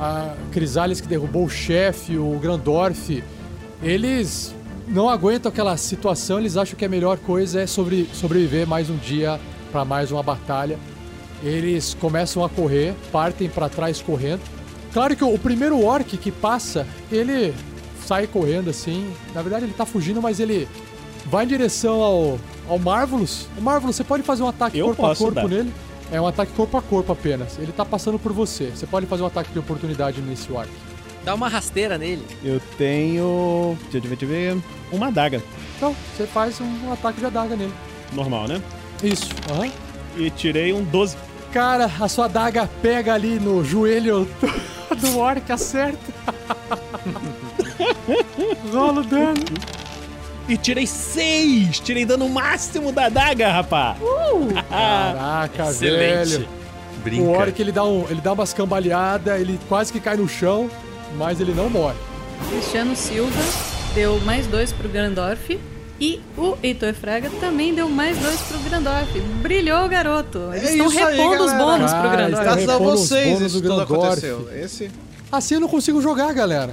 A: A Crisales que derrubou o chefe, o Grandorf. Eles não aguentam aquela situação, eles acham que a melhor coisa é sobre, sobreviver mais um dia para mais uma batalha. Eles começam a correr, partem para trás correndo. Claro que o, o primeiro orc que passa, ele sai correndo assim. Na verdade, ele tá fugindo, mas ele vai em direção ao, ao Marvelous. O Marvelous, você pode fazer um ataque
G: Eu
A: corpo a corpo
G: dar.
A: nele. É um ataque corpo a corpo apenas. Ele tá passando por você. Você pode fazer um ataque de oportunidade nesse orc.
F: Dá uma rasteira nele.
G: Eu tenho. Deixa eu ver, deixa eu ver. Uma adaga.
A: Então, você faz um, ataque de adaga nele.
G: Normal, né?
A: Isso. aham.
G: E tirei um 12.
A: Cara, a sua adaga pega ali no joelho do, do orc, acerta. Rola o dano.
G: E tirei 6! Tirei dano máximo da adaga, rapá!
A: Caraca,
F: Excelente.
A: velho.
D: Brinca.
A: O orc ele dá, um, ele dá umas cambaleadas, ele quase que cai no chão, mas ele não morre.
I: Cristiano Silva deu mais dois pro Grandorf. E o Heitor Fraga também deu mais dois pro Grandorf. Brilhou o garoto. Eles
H: É
I: estão
H: isso aí,
I: repondo os bônus pro
A: Cara,
I: Grandorf.
A: está-
H: Graças a
A: repondo os
H: vocês
A: bônus
H: isso
A: do
H: tudo aconteceu. Esse.
A: Assim eu não consigo jogar, galera.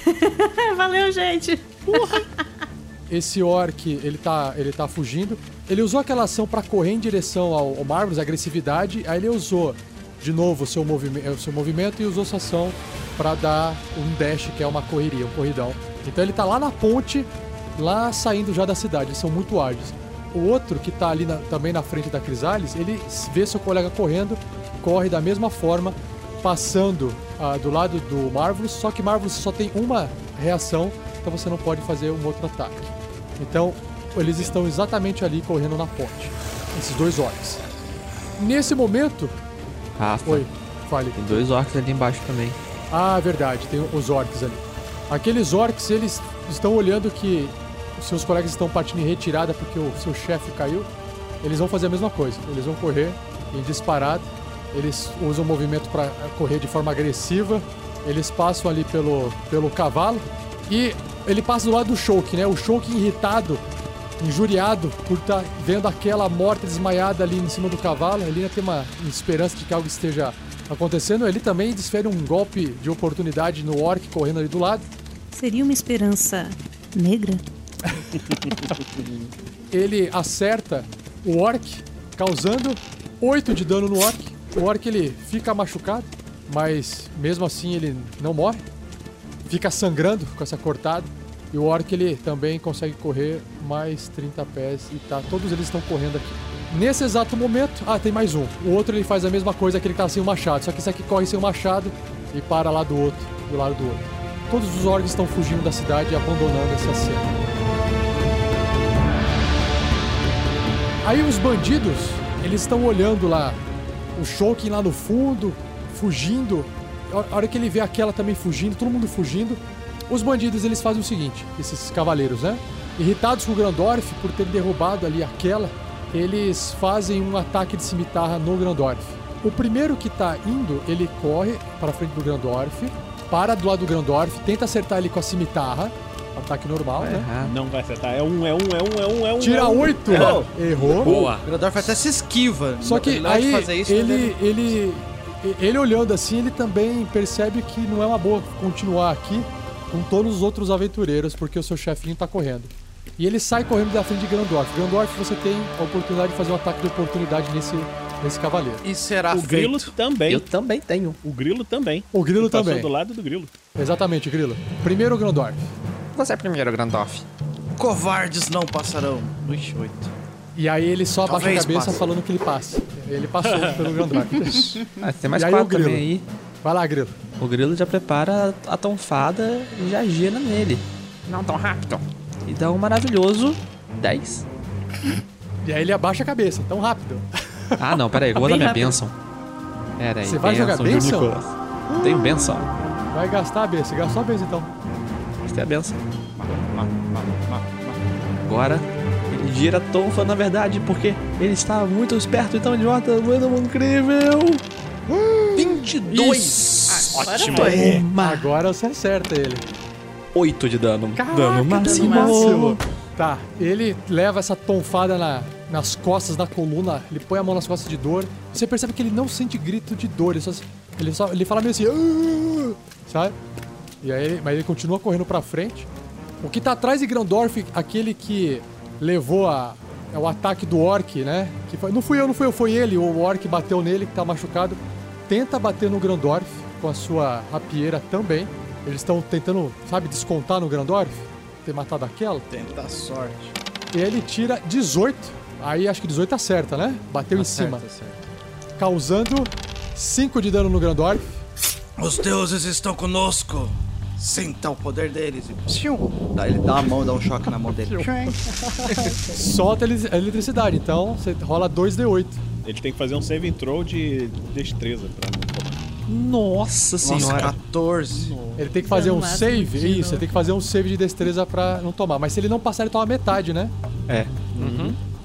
I: Valeu, gente.
A: Esse orc, ele tá, ele tá fugindo. Ele usou aquela ação pra correr em direção ao, ao Marvelous, agressividade. Aí ele usou de novo o seu, movime seu movimento e usou essa ação pra dar um dash, que é uma correria, um corridão. Então ele tá lá na ponte, lá saindo já da cidade. Eles são muito ágeis. O outro, que tá ali na- também na frente da Crisales, ele vê seu colega correndo, corre da mesma forma, passando ah, do lado do Marvelous, só que Marvelous só tem uma reação, então você não pode fazer um outro ataque. Então, eles estão exatamente ali correndo na ponte. Esses dois orcs. Nesse momento.
D: Rafa,
A: Oi, fale.
D: tem dois orcs ali embaixo também.
A: Ah, verdade, tem os orcs ali. Aqueles orcs, eles estão olhando que seus colegas estão partindo em retirada porque o seu chefe caiu. Eles vão fazer a mesma coisa. Eles vão correr em disparada. Eles usam o movimento para correr de forma agressiva. Eles passam ali pelo, pelo cavalo. E ele passa do lado do Shulk, né? O Shulk irritado injuriado por estar vendo aquela morta desmaiada ali em cima do cavalo. Ele ainda tem uma esperança de que algo esteja acontecendo. Ele também desfere um golpe de oportunidade no orc correndo ali do lado.
I: Seria uma esperança negra?
A: Ele acerta o orc, causando 8 de dano no orc. O orc ele fica machucado, mas mesmo assim ele não morre. Fica sangrando com essa cortada. E o orc ele também consegue correr mais 30 pés e tá, todos eles estão correndo aqui. Nesse exato momento, ah, tem mais um. O outro ele faz a mesma coisa que ele tá sem o machado, só que esse aqui corre sem o machado e para lá do outro, do lado do outro. Todos os orcs estão fugindo da cidade e abandonando essa cena. Aí os bandidos, eles estão olhando lá o Shulkin lá no fundo, fugindo. A hora que ele vê aquela também fugindo, todo mundo fugindo, os bandidos eles fazem o seguinte, esses cavaleiros, né? Irritados com o Grandorf por ter derrubado ali aquela, eles fazem um ataque de cimitarra no Grandorf. O primeiro que tá indo, ele corre para frente do Grandorf, para do lado do Grandorf, tenta acertar ele com a cimitarra, ataque normal, né?
G: Não vai acertar. É um, é um, é um, é um, é um.
A: Tira
G: é um.
A: oito,
G: Errou.
F: Boa.
H: O Grandorf até se esquiva.
A: Só que aí
H: fazer isso,
A: ele, ele, ele olhando assim, ele também percebe que não é uma boa continuar aqui com todos os outros aventureiros, porque o seu chefinho tá correndo. E ele sai correndo da frente de Grandorf. Grandorf, você tem a oportunidade de fazer um ataque de oportunidade nesse, nesse cavaleiro.
H: E será
G: O grilo
H: feito.
G: também.
D: Eu também tenho.
G: O grilo também.
A: O grilo
G: Ele passou
A: também.
G: do lado do grilo.
A: Exatamente, Grilo. Primeiro o Grandorf.
D: Você é primeiro, Grandoff.
H: Covardes não passarão. Ixi, oito.
A: E aí ele só abaixa a cabeça
H: passe.
A: falando que ele passa. Ele passou pelo Grandorf.
D: Ah, tem mais
A: E aí o
D: quatro
A: grilo?
D: também aí.
A: Vai lá, Grilo.
D: O grilo já prepara a tonfada e já gira nele. Não tão rápido. E dá um maravilhoso 10.
A: E aí ele abaixa a cabeça, tão rápido.
D: Ah, não, peraí, eu vou dar minha
I: rápido.
D: benção. Pera aí,
A: Você vai jogar
D: João
A: bênção?
D: Nicolas. Tenho benção.
A: Vai gastar a benção. Gastou a benção então.
D: Gostei a benção. Agora, gira a tonfa, na verdade, porque ele está muito esperto, então idiota, muito incrível.
H: 22!
F: Ótimo.
D: Toma.
A: Agora você acerta ele.
D: 8 de dano.
A: Caraca,
D: dano máximo.
A: máximo. Tá, ele leva essa tonfada na- nas costas da coluna, ele põe a mão nas costas de dor. Você percebe que ele não sente grito de dor, ele só, ele só ele fala meio assim, "Ah", sabe? E aí, mas ele continua correndo pra frente. O que tá atrás de Grandorf, aquele que levou a, é o ataque do orc, né? Que foi, não fui eu, não fui eu, foi ele. O orc bateu nele, que tá machucado. Tenta bater no Grandorf com a sua rapieira também. Eles estão tentando, sabe, descontar no Grandorf. Ter matado aquela.
H: Tenta a sorte.
A: E ele tira 18. Aí acho que 18 acerta, né? Bateu em cima. Causando 5 de dano no Grandorf.
H: Os deuses estão conosco. Sinta o poder deles. E psiu. Daí ele dá a mão, dá um choque na mão dele.
A: Solta a ele- a eletricidade. Então você rola 2d8.
G: Ele tem que fazer um save throw de destreza pra não tomar.
D: Nossa
H: Nossa,
D: senhora.
H: 14.
A: Ele tem que fazer um save. Isso,
I: novo.
A: ele tem que fazer um save de destreza pra não tomar. Mas se ele não passar, ele toma metade, né?
D: É.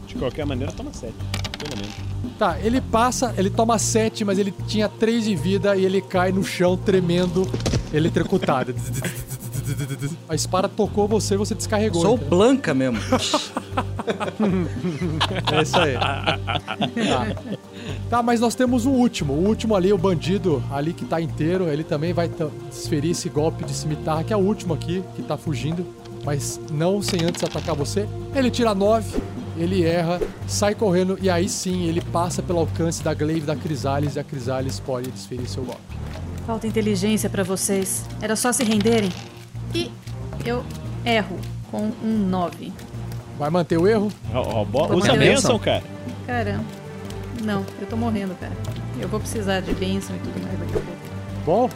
G: De qualquer maneira, toma 7. Pelo menos.
A: Tá, ele passa, ele toma 7, mas ele tinha 3 de vida e ele cai no chão tremendo, eletrocutado. A espada tocou você você descarregou.
H: Sou
A: entendeu?
H: Blanca mesmo.
A: É isso aí. Tá. Tá, mas nós temos um último. O último ali, o bandido ali que tá inteiro, ele também vai desferir esse golpe de cimitarra, que é o último aqui, que tá fugindo, mas não sem antes atacar você. Ele tira 9, ele erra, sai correndo e aí sim ele passa pelo alcance da glaive da Crisales e a Crisales pode desferir seu golpe.
I: Falta inteligência pra vocês. Era só se renderem. E eu erro com um 9.
A: Vai manter o erro?
G: Bo-
I: Vou
G: Usa a
D: benção.
G: cara.
I: Caramba. Não, eu tô morrendo, cara. Eu vou precisar de bênção e tudo mais daqui a pouco.
A: Bom,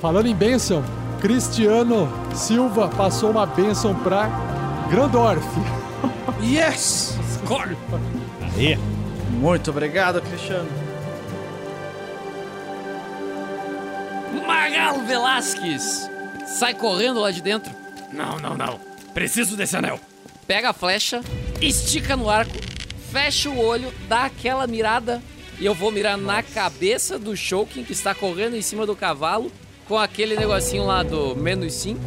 A: falando em bênção, Cristiano Silva passou uma bênção pra Grandorf.
H: Yes!
F: Score.
G: Aí.
H: Muito obrigado, Cristiano.
F: Magalo Velasquez. Sai correndo lá de dentro.
C: Não, não, não. Preciso desse anel.
F: Pega a flecha, estica no arco, fecha o olho, dá aquela mirada. E eu vou mirar na cabeça do Shouken que está correndo em cima do cavalo com aquele negocinho lá do menos 5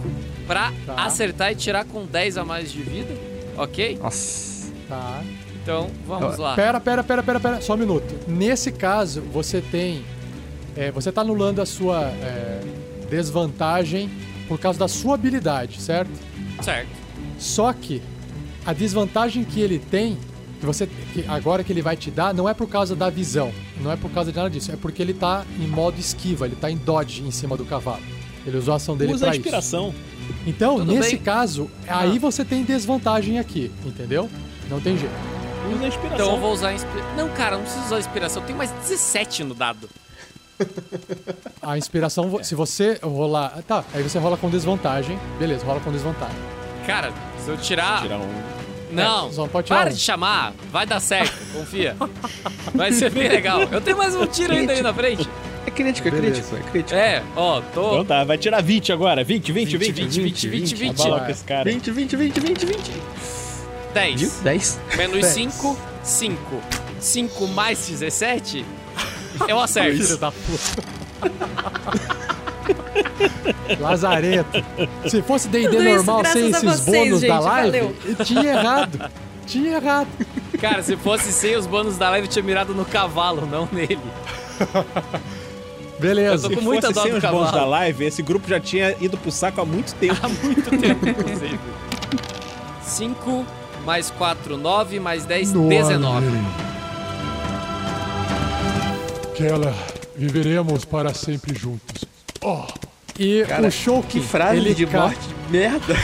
F: pra
A: Tá.
F: acertar e tirar com 10 a mais de vida. ok?
D: Nossa.
A: Tá.
F: Então, vamos lá.
A: Pera, pera, pera, pera, pera, só um minuto. Nesse caso, você tem. É, você tá anulando a sua é, desvantagem por causa da sua habilidade, certo?
F: Certo.
A: Só que a desvantagem que ele tem, que você que agora que ele vai te dar, não é por causa da visão, não é por causa de nada disso, é porque ele tá em modo esquiva, ele tá em dodge em cima do cavalo. Ele usou a ação dele
G: Usa a
A: pra isso.
G: inspiração.
A: Então,
F: Tudo
A: nesse
F: bem.
A: caso, aí você tem desvantagem aqui, entendeu? Não tem jeito.
G: Usa a inspiração.
F: Então eu vou usar a inspiração. Não, cara, não preciso usar a inspiração. Eu tenho mais 17 no dado.
A: A inspiração, vo- se você rolar. Tá, aí você rola com desvantagem. Beleza, rola com desvantagem.
F: Cara, se eu tirar.
G: Tirar um.
F: Não,
A: É, só pode tirar
F: para
A: um.
F: de chamar. Vai dar certo, confia. Vai ser bem legal. Eu tenho mais um tiro ainda aí na frente.
D: É crítico, é crítico, é crítico.
F: É, ó, tô.
G: Então tá, vai tirar 20 agora. 20, 20, 20.
F: 20, 20, 20, 20.
G: Abala
A: Vai.
G: com esse cara.
D: 20, 20, 20, 20, 20. Viu?
F: 10.
D: 10.
F: Menos
A: Dez.
F: 5, 5. 5 mais 17, eu
A: Filho
F: acerto.
A: da puta. Lazarento. Se fosse D&D normal sem esses
I: vocês,
A: bônus da
I: gente,
A: live,
I: valeu.
A: tinha errado. Tinha errado.
F: Cara, se fosse sem os bônus da live, eu tinha mirado no cavalo, não nele.
A: Beleza.
F: Eu tô
G: Se
F: com muita
G: fosse
F: dó
G: sem os bons
F: cavalo.
G: da live, esse grupo já tinha ido pro saco há muito tempo.
F: Há muito tempo, inclusive. 5 mais 4, 9, mais 10, 19.
B: Keller, viveremos para sempre juntos. Oh,
A: E
D: Cara,
A: o show
D: Que frase
A: ele
D: de
A: ca-
D: morte de merda.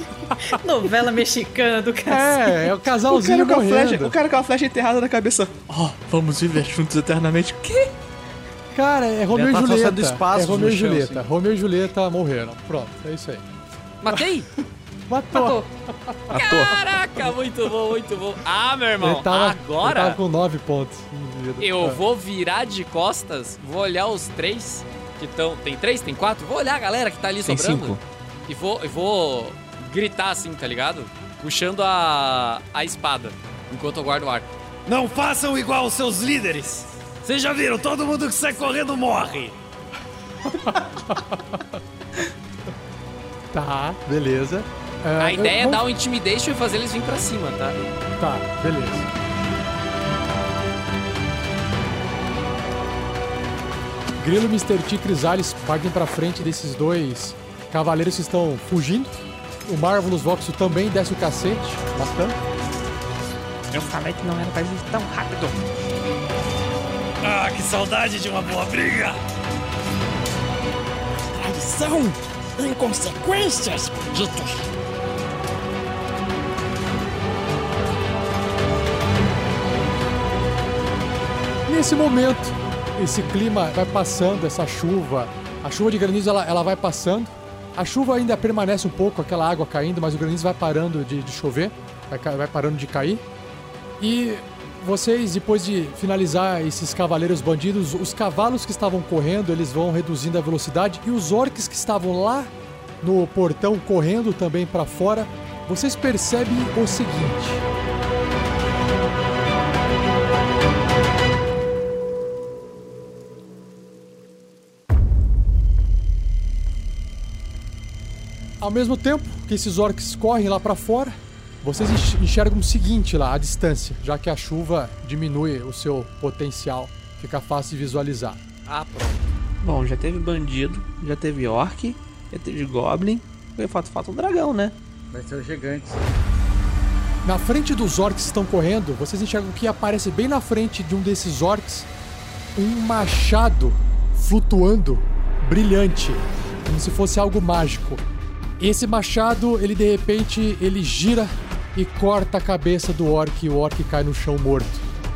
I: Novela mexicana do cacete.
A: É, é o
D: O
A: casalzinho
D: cara, com a flecha,
A: morrendo.
D: o cara com a flecha enterrada na cabeça. Ó, vamos viver juntos eternamente. O quê?
A: Cara, é Romeu e Julieta.
H: fazendo espaços
A: É Romeu e Julieta.
H: assim.
A: Romeu e Julieta morreram. Pronto, é isso aí.
F: Matei?
A: Matou.
I: Matou.
F: Caraca, muito bom, muito bom. Ah, meu irmão,
A: Ele tava, ele
F: agora
A: tava com nove pontos de vida.
F: eu
A: Ah.
F: vou virar de costas, vou olhar os três que estão. Tem três? Tem quatro? Vou olhar a galera que tá ali
D: Tem
F: sobrando.
D: cinco.
F: E vou, e vou gritar assim, tá ligado? Puxando a, a espada, enquanto eu guardo o arco.
C: Não façam igual os seus líderes. Vocês já viram, todo mundo que sai correndo morre.
A: Tá, beleza. É,
F: A
A: eu-
F: ideia é
A: vamos-
F: dar um intimidation e fazer eles vir pra cima, tá?
A: Tá, beleza. Grilo, Mr. T e Crisales partem pra frente desses dois cavaleiros que estão fugindo. O Marvelous Voxel também desce o cacete, bastante.
D: Eu falei que não era pra ir tão rápido.
C: Ah, que saudade de uma boa briga.
L: Traição! Inconsequências, ditos!
A: Nesse momento, esse clima vai passando, essa chuva, a chuva de granizo ela, ela vai passando. A chuva ainda permanece um pouco, aquela água caindo, mas o granizo vai parando de, de chover, vai, vai parando de cair. E vocês, depois de finalizar esses cavaleiros bandidos, os cavalos que estavam correndo, eles vão reduzindo a velocidade e os orcs que estavam lá no portão correndo também para fora, vocês percebem o seguinte. Ao mesmo tempo que esses orcs correm lá pra fora, vocês enx- enxergam o seguinte lá, a distância, já que a chuva diminui o seu potencial, fica fácil de visualizar.
F: Ah, pronto.
D: Bom, já teve bandido, já teve orc, já teve goblin. E falta, falta um dragão, né?
H: Vai ser os gigantes.
A: Na frente dos orcs que estão correndo, vocês enxergam que aparece bem na frente de um desses orcs um machado flutuando, brilhante, como se fosse algo mágico. Esse machado, ele de repente, ele gira e corta a cabeça do orc e o orc cai no chão morto.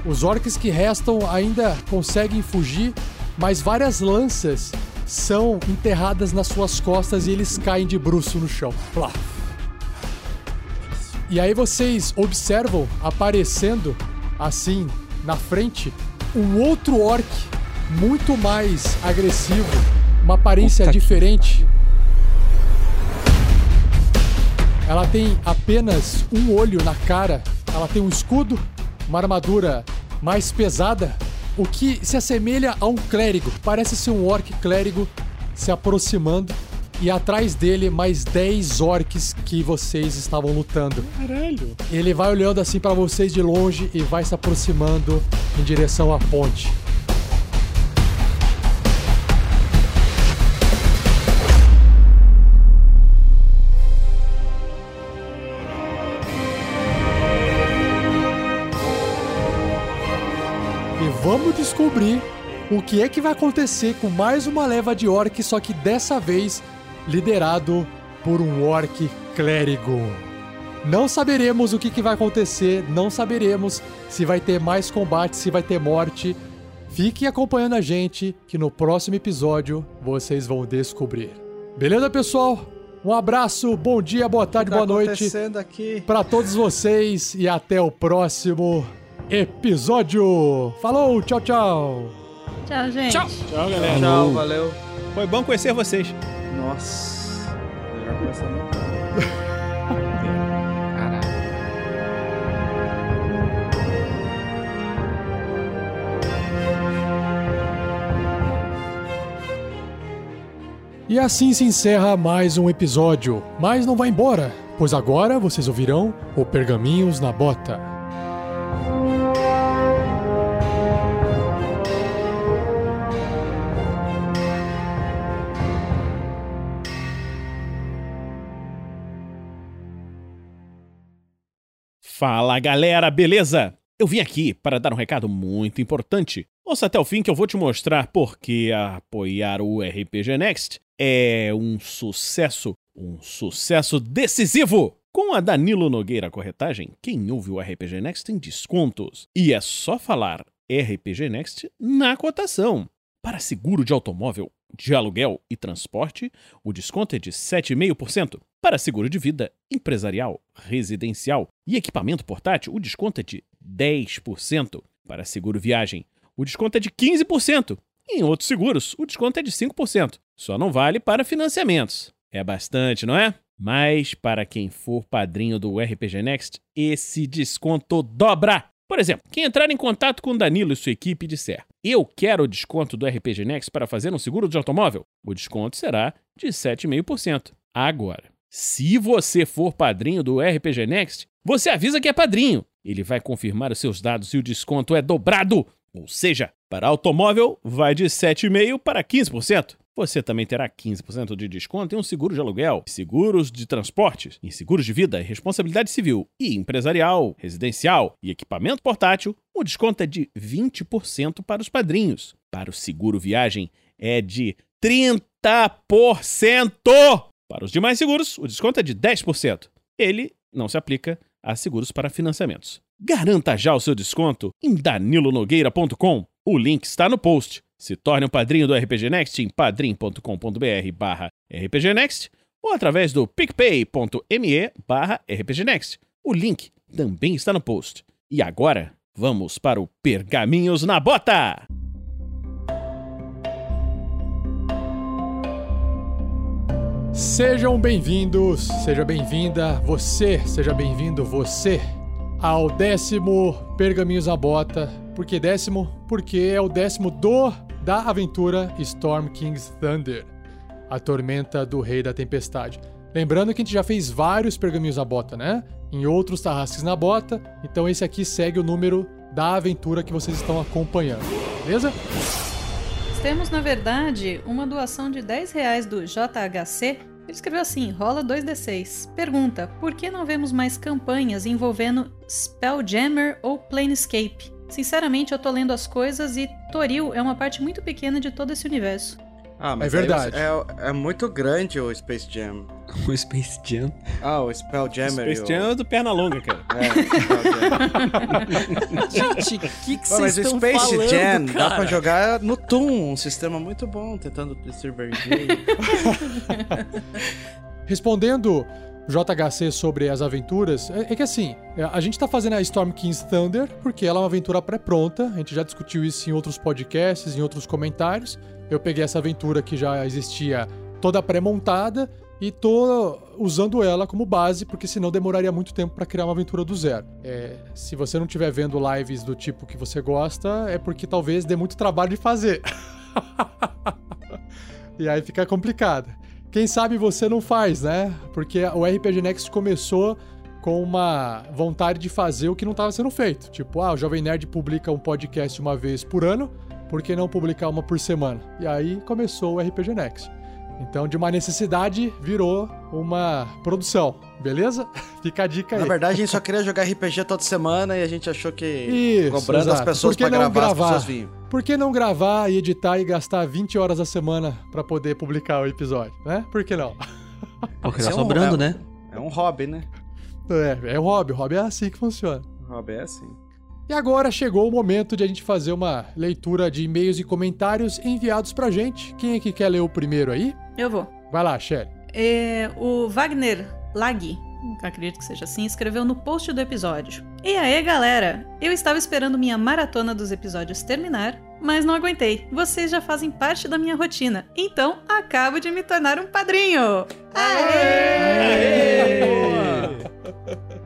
A: Os orcs que restam ainda conseguem fugir, mas várias lanças são enterradas nas suas costas e eles caem de bruço no chão. Plá. E aí vocês observam aparecendo assim na frente um outro orc muito mais agressivo, uma aparência
D: Puta que
A: Ela tem apenas um olho na cara, ela tem um escudo, uma armadura mais pesada, o que se assemelha a um clérigo. Parece ser um orc clérigo se aproximando e atrás dele mais 10 orcs que vocês estavam lutando.
G: Caralho.
A: Ele vai olhando assim pra vocês de longe e vai se aproximando em direção à ponte. Vamos descobrir o que é que vai acontecer com mais uma leva de orcs, só que dessa vez liderado por um orc clérigo. Não saberemos o que, que vai acontecer, não saberemos se vai ter mais combate, se vai ter morte. Fiquem acompanhando a gente, que no próximo episódio vocês vão descobrir. Beleza, pessoal? Um abraço, bom dia, boa tarde,
H: tá
A: boa noite para todos vocês e até o próximo episódio. Falou, tchau, tchau.
I: Tchau, gente.
F: Tchau.
G: Tchau, galera.
H: Tchau, valeu.
G: Foi bom conhecer vocês.
H: Nossa. Melhor começar.
A: E assim se encerra mais um episódio. Mas não vai embora, pois agora vocês ouvirão o Pergaminhos na Bota.
G: Fala galera, beleza? Eu vim aqui para dar um recado muito importante. Ouça até o fim que eu vou te mostrar por que apoiar o RPG Next é um sucesso, um sucesso decisivo. Com a Danilo Nogueira Corretagem, quem ouve o RPG Next tem descontos. E é só falar RPG Next na cotação. Para seguro de automóvel, de aluguel e transporte, o desconto é de 7,5%. Para seguro de vida, empresarial, residencial e equipamento portátil, o desconto é de 10%. Para seguro viagem, o desconto é de 15%. E em outros seguros, o desconto é de 5%. Só não vale para financiamentos. É bastante, não é? Mas para quem for padrinho do RPG Next, esse desconto dobra. Por exemplo, quem entrar em contato com Danilo e sua equipe e disser: Eu quero o desconto do RPG Next para fazer um seguro de automóvel, o desconto será de 7,5%. Agora, se você for padrinho do RPG Next, você avisa que é padrinho. Ele vai confirmar os seus dados e o desconto é dobrado. Ou seja, para automóvel, vai de 7,5% para 15%. Você também terá 15% de desconto em um seguro de aluguel, seguros de transportes, em seguros de vida, responsabilidade civil e empresarial, residencial e equipamento portátil. O desconto é de 20% para os padrinhos. Para o seguro viagem, é de 30%. Para os demais seguros, o desconto é de 10%. Ele não se aplica a seguros para financiamentos. Garanta já o seu desconto em danilonogueira.com. O link está no post. Se torne um padrinho do RPG Next em padrim.com.br barra rpgnext ou através do picpay.me barra rpgnext. O link também está no post. E agora, vamos para o Pergaminhos na Bota!
A: Sejam bem-vindos, seja bem-vinda você, seja bem-vindo você ao décimo Pergaminhos na Bota. Por que décimo? Porque é o décimo do da aventura Storm King's Thunder, a tormenta do Rei da Tempestade. Lembrando que a gente já fez vários Pergaminhos na Bota, né? Em outros Tarrasques na Bota, então esse aqui segue o número da aventura que vocês estão acompanhando, beleza?
I: Temos, na verdade, uma doação de 10 reais do JHC. Ele escreveu assim: rola 2d6. Pergunta: por que não vemos mais campanhas envolvendo Spelljammer ou Planescape? Sinceramente, eu tô lendo as coisas e Toril é uma parte muito pequena de todo esse universo.
H: Ah, mas
A: É verdade.
H: É, é muito grande o Space Jam.
D: O Space Jam.
H: Ah, o Spelljammer.
G: Space
H: e o-
G: Jam é do perna longa, cara.
H: É, o Spelljammer.
F: Gente, o que que
H: Pô,
F: vocês
H: mas o
F: estão
H: Space
F: falando,
H: Jam dá
F: cara?
H: pra jogar no Toon, um sistema muito bom, tentando distribuir.
A: Respondendo JHC sobre as aventuras, é, é que assim, é, a gente tá fazendo a Storm King's Thunder porque ela é uma aventura pré-pronta, a gente já discutiu isso em outros podcasts, em outros comentários. Eu peguei essa aventura que já existia toda pré-montada e tô usando ela como base, porque senão demoraria muito tempo pra criar uma aventura do zero. É, se você não estiver vendo lives do tipo que você gosta, é porque talvez dê muito trabalho de fazer. e aí fica complicado. Quem sabe você não faz, né? Porque o RPG Next começou com uma vontade de fazer o que não estava sendo feito. Tipo, ah, o Jovem Nerd publica um podcast uma vez por ano, por que não publicar uma por semana? E aí começou o RPG Next. Então, de uma necessidade, virou uma produção, beleza? Fica a dica aí.
H: Na verdade, a gente só queria jogar RPG toda semana e a gente achou que
A: Isso,
H: cobrando as
A: exato.
H: pessoas
A: Por que
H: pra
A: não
H: gravar, as
A: gravar?
H: pessoas vinham.
A: Por que não gravar e editar e gastar 20 horas a semana pra poder publicar o episódio, né? Por que não?
D: Porque tá
H: é um-
D: sobrando,
H: é-
D: né?
H: É um hobby, né?
A: É, é o hobby, o hobby é assim que funciona.
H: Hobby é assim.
A: E agora chegou o momento de a gente fazer uma leitura de e-mails e comentários enviados pra gente. Quem é que quer ler o primeiro aí?
I: Eu vou.
A: Vai lá, Shelly.
I: É, o Wagner Lag, acredito que seja assim, escreveu no post do episódio. E aí, galera? Eu estava esperando minha maratona dos episódios terminar, mas não aguentei. Vocês já fazem parte da minha rotina, então acabo de me tornar um padrinho.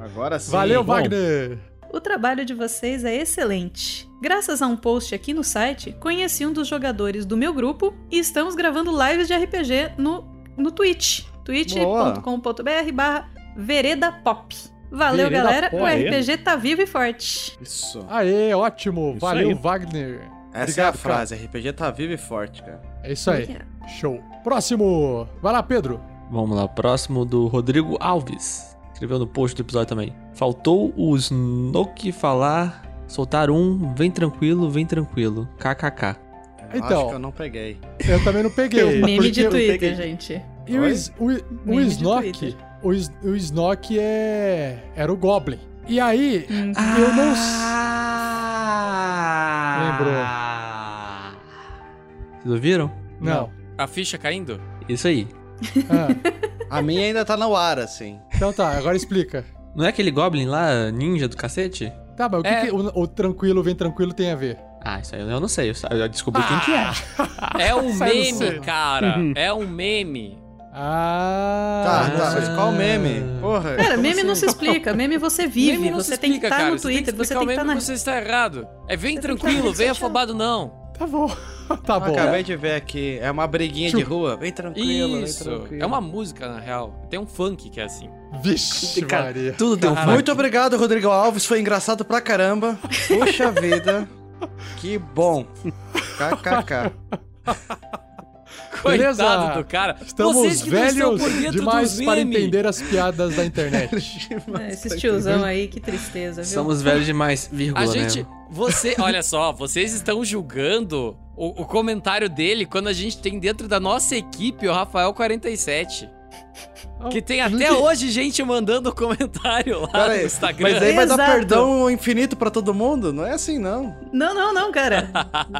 H: Agora sim.
A: Valeu,
G: bom.
A: Wagner!
I: O trabalho de vocês é excelente. Graças a um post aqui no site, conheci um dos jogadores do meu grupo e estamos gravando lives de RPG no, no Twitch. twitch.com.br barra Vereda Pop. Valeu,
A: Vereda
I: galera.
A: Pop.
I: O RPG tá vivo e forte.
H: Isso.
A: Aê, ótimo!
G: Isso
A: Valeu,
G: aí.
A: Wagner!
H: Essa é a
A: Obrigado, cara.
H: frase. RPG tá vivo e forte, cara.
A: É isso aí. Show. Próximo! Vai lá, Pedro.
D: Vamos lá, próximo do Rodrigo Alves. Escreveu no post do episódio também. Faltou o Snoke falar, soltar um, vem tranquilo, vem tranquilo. KKK.
A: Então.
H: Acho que eu não peguei.
A: Eu também não peguei.
I: Meme de Twitter, gente.
A: E o,
H: Oi?
A: O, o
I: Twitter.
A: o, o Snoke é era o Goblin. E aí,
I: Hum.
A: eu não s-
D: Lembrou. Vocês ouviram?
A: não.
F: A ficha caindo?
D: Isso aí.
A: Ah,
H: A minha ainda tá no ar, assim.
A: então tá, agora explica.
D: Não é aquele Goblin lá, ninja do cacete?
A: Tá, mas o que,
F: É.
A: que o, o tranquilo vem tranquilo tem a ver?
D: Ah, isso aí eu não sei. Eu descobri quem que é.
F: É um meme, cara. É um meme.
A: Ah,
H: Tá, tá, mas qual meme? Porra.
I: Cara, meme
H: assim?
I: não se explica. Meme você vive.
F: Meme não
I: você
F: se
I: tem que
F: explica,
I: estar
F: cara.
I: no
F: Você tem que
I: Twitter. Você tem que
F: o
I: estar
F: meme
I: na.
F: você está errado. É vem
I: Você que
F: tranquilo, vem afobado não.
A: Tá bom. tá bom.
H: acabei de ver aqui. É uma briguinha de rua. Vem tranquilo,
F: Isso.
H: vem tranquilo.
F: É uma música, na real. Tem um funk que é assim.
A: Vixe,
D: Cara,
A: Maria.
D: tudo tem um
F: Caralho.
H: Muito obrigado, Rodrigo Alves. Foi engraçado pra caramba. Puxa vida. Que bom. KKK.
A: Beleza.
F: Coitado do cara.
A: Estamos
F: Vocês que não estão
A: velhos
F: por dentro
A: demais para entender as piadas da internet.
I: É, esses tiozão aí, que tristeza, viu?
D: Somos velhos demais, vírgula,
F: A gente,
D: né?
F: você, olha só, vocês estão julgando o, o comentário dele quando a gente tem dentro da nossa equipe o Rafael 47. Que tem até hoje gente mandando comentário lá
H: Pera
F: no
H: aí,
F: Instagram.
H: Mas aí vai dar
I: Exato.
H: perdão infinito pra todo mundo? Não é assim, não.
I: Não, não, não, cara.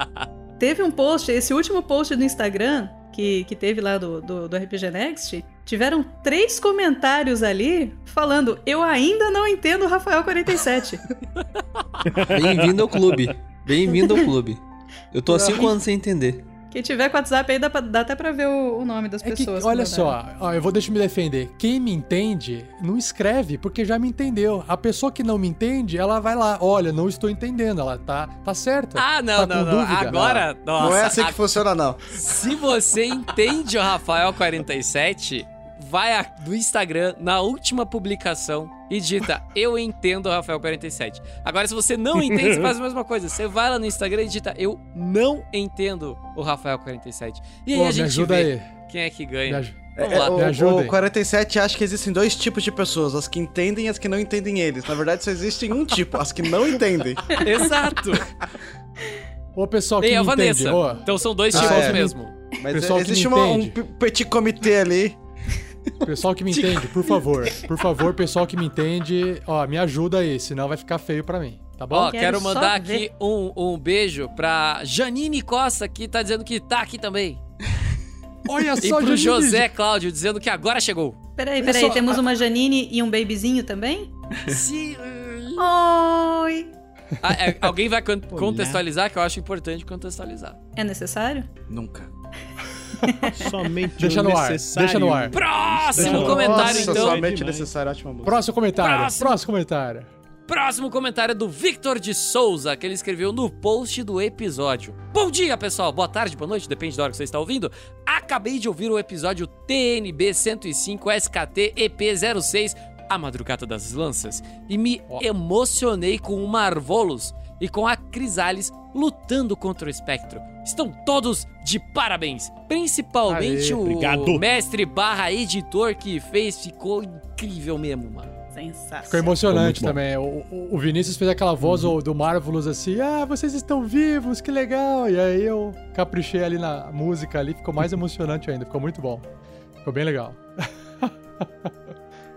I: teve um post, esse último post do Instagram, que, que teve lá do, do, do RPG Next, tiveram três comentários ali falando: Eu ainda não entendo o Rafael 47.
D: Bem-vindo ao clube. Bem-vindo ao clube. Eu tô há cinco anos sem entender.
I: Quem tiver com WhatsApp aí dá, pra- dá até pra ver o, o nome das
A: É que,
I: pessoas.
A: olha
I: que
A: só,
I: mandaram.
A: ó, eu vou deixar me defender. Quem me entende, não escreve, porque já me entendeu. A pessoa que não me entende, ela vai lá, olha, não estou entendendo, ela tá, tá certa.
F: Ah, não,
A: Tá
F: não,
A: com
F: não.
A: dúvida?
F: Agora, nossa.
H: não é assim
F: a-
H: que funciona, não.
F: Se você entende o Rafael 47, vai a- no Instagram, na última publicação, e digita Eu entendo o Rafael 47. Agora, se você não entende, você faz a mesma coisa. Você vai lá no Instagram e digita Eu não entendo o Rafael 47. E aí
A: Pô,
F: a
A: me
F: gente
A: ajuda
F: vê
A: aí.
F: quem é que
A: Me
F: ganha.
A: aj-
F: Vamos
H: É,
F: lá.
H: o,
A: me ajuda
H: o
A: aí.
H: 47 acha que existem dois tipos de pessoas, as que entendem e as que não entendem eles. Na verdade, só existe um tipo, as que não entendem.
F: Exato.
A: Ô, pessoal que
F: E
A: me
F: a
A: entende,
F: Vanessa.
A: ó,
F: Então são dois
H: Ah,
F: tipos
H: é.
F: mesmo.
H: Mas
A: Pessoal
H: é,
A: que
H: existe
A: me
H: uma- um
A: entende.
H: petit comitê ali.
A: Pessoal que me entende, por favor. Por favor, pessoal que me entende, ó, me ajuda aí, senão vai ficar feio pra mim, tá bom?
F: Ó,
I: Quero
F: quero mandar aqui um, um beijo pra Janine Costa, que tá dizendo que tá aqui também.
A: Olha
F: E
A: só,
F: pro
A: Janine.
F: José Cláudio, dizendo que agora chegou.
I: Peraí, peraí,
A: Pessoal,
I: temos uma Janine e um babyzinho também?
F: Sim.
I: Oi!
F: Ah, é, alguém vai con- contextualizar, que eu acho importante contextualizar.
I: É necessário?
H: Nunca.
G: Somente
A: Deixa
G: o
A: no ar,
G: necessário.
A: deixa no ar.
F: Próximo comentário,
H: Nossa,
F: então.
H: somente
G: Demais.
H: necessário, ótima música.
A: Próximo comentário,
F: Próximo.
A: próximo comentário.
F: Próximo comentário é do Victor de Souza, que ele escreveu no post do episódio. Bom dia, pessoal. Boa tarde, boa noite, depende da hora que você está ouvindo. Acabei de ouvir o episódio TNB 105 SKT EP06, A Madrugada das Lanças, e me emocionei com o Marvolos e com a Crisales lutando contra o espectro. Estão todos de parabéns, principalmente
G: Aê,
F: o
G: obrigado.
F: mestre barra editor que fez, ficou incrível mesmo, mano.
I: Sensacional.
A: Ficou emocionante
G: Ficou
A: também. O, o- Vinícius fez aquela voz
G: Uhum.
A: do- do Marvelous assim: Ah, vocês estão vivos, que legal. E aí eu caprichei ali na música ali, ficou mais emocionante ainda. Ficou muito bom. Ficou bem legal.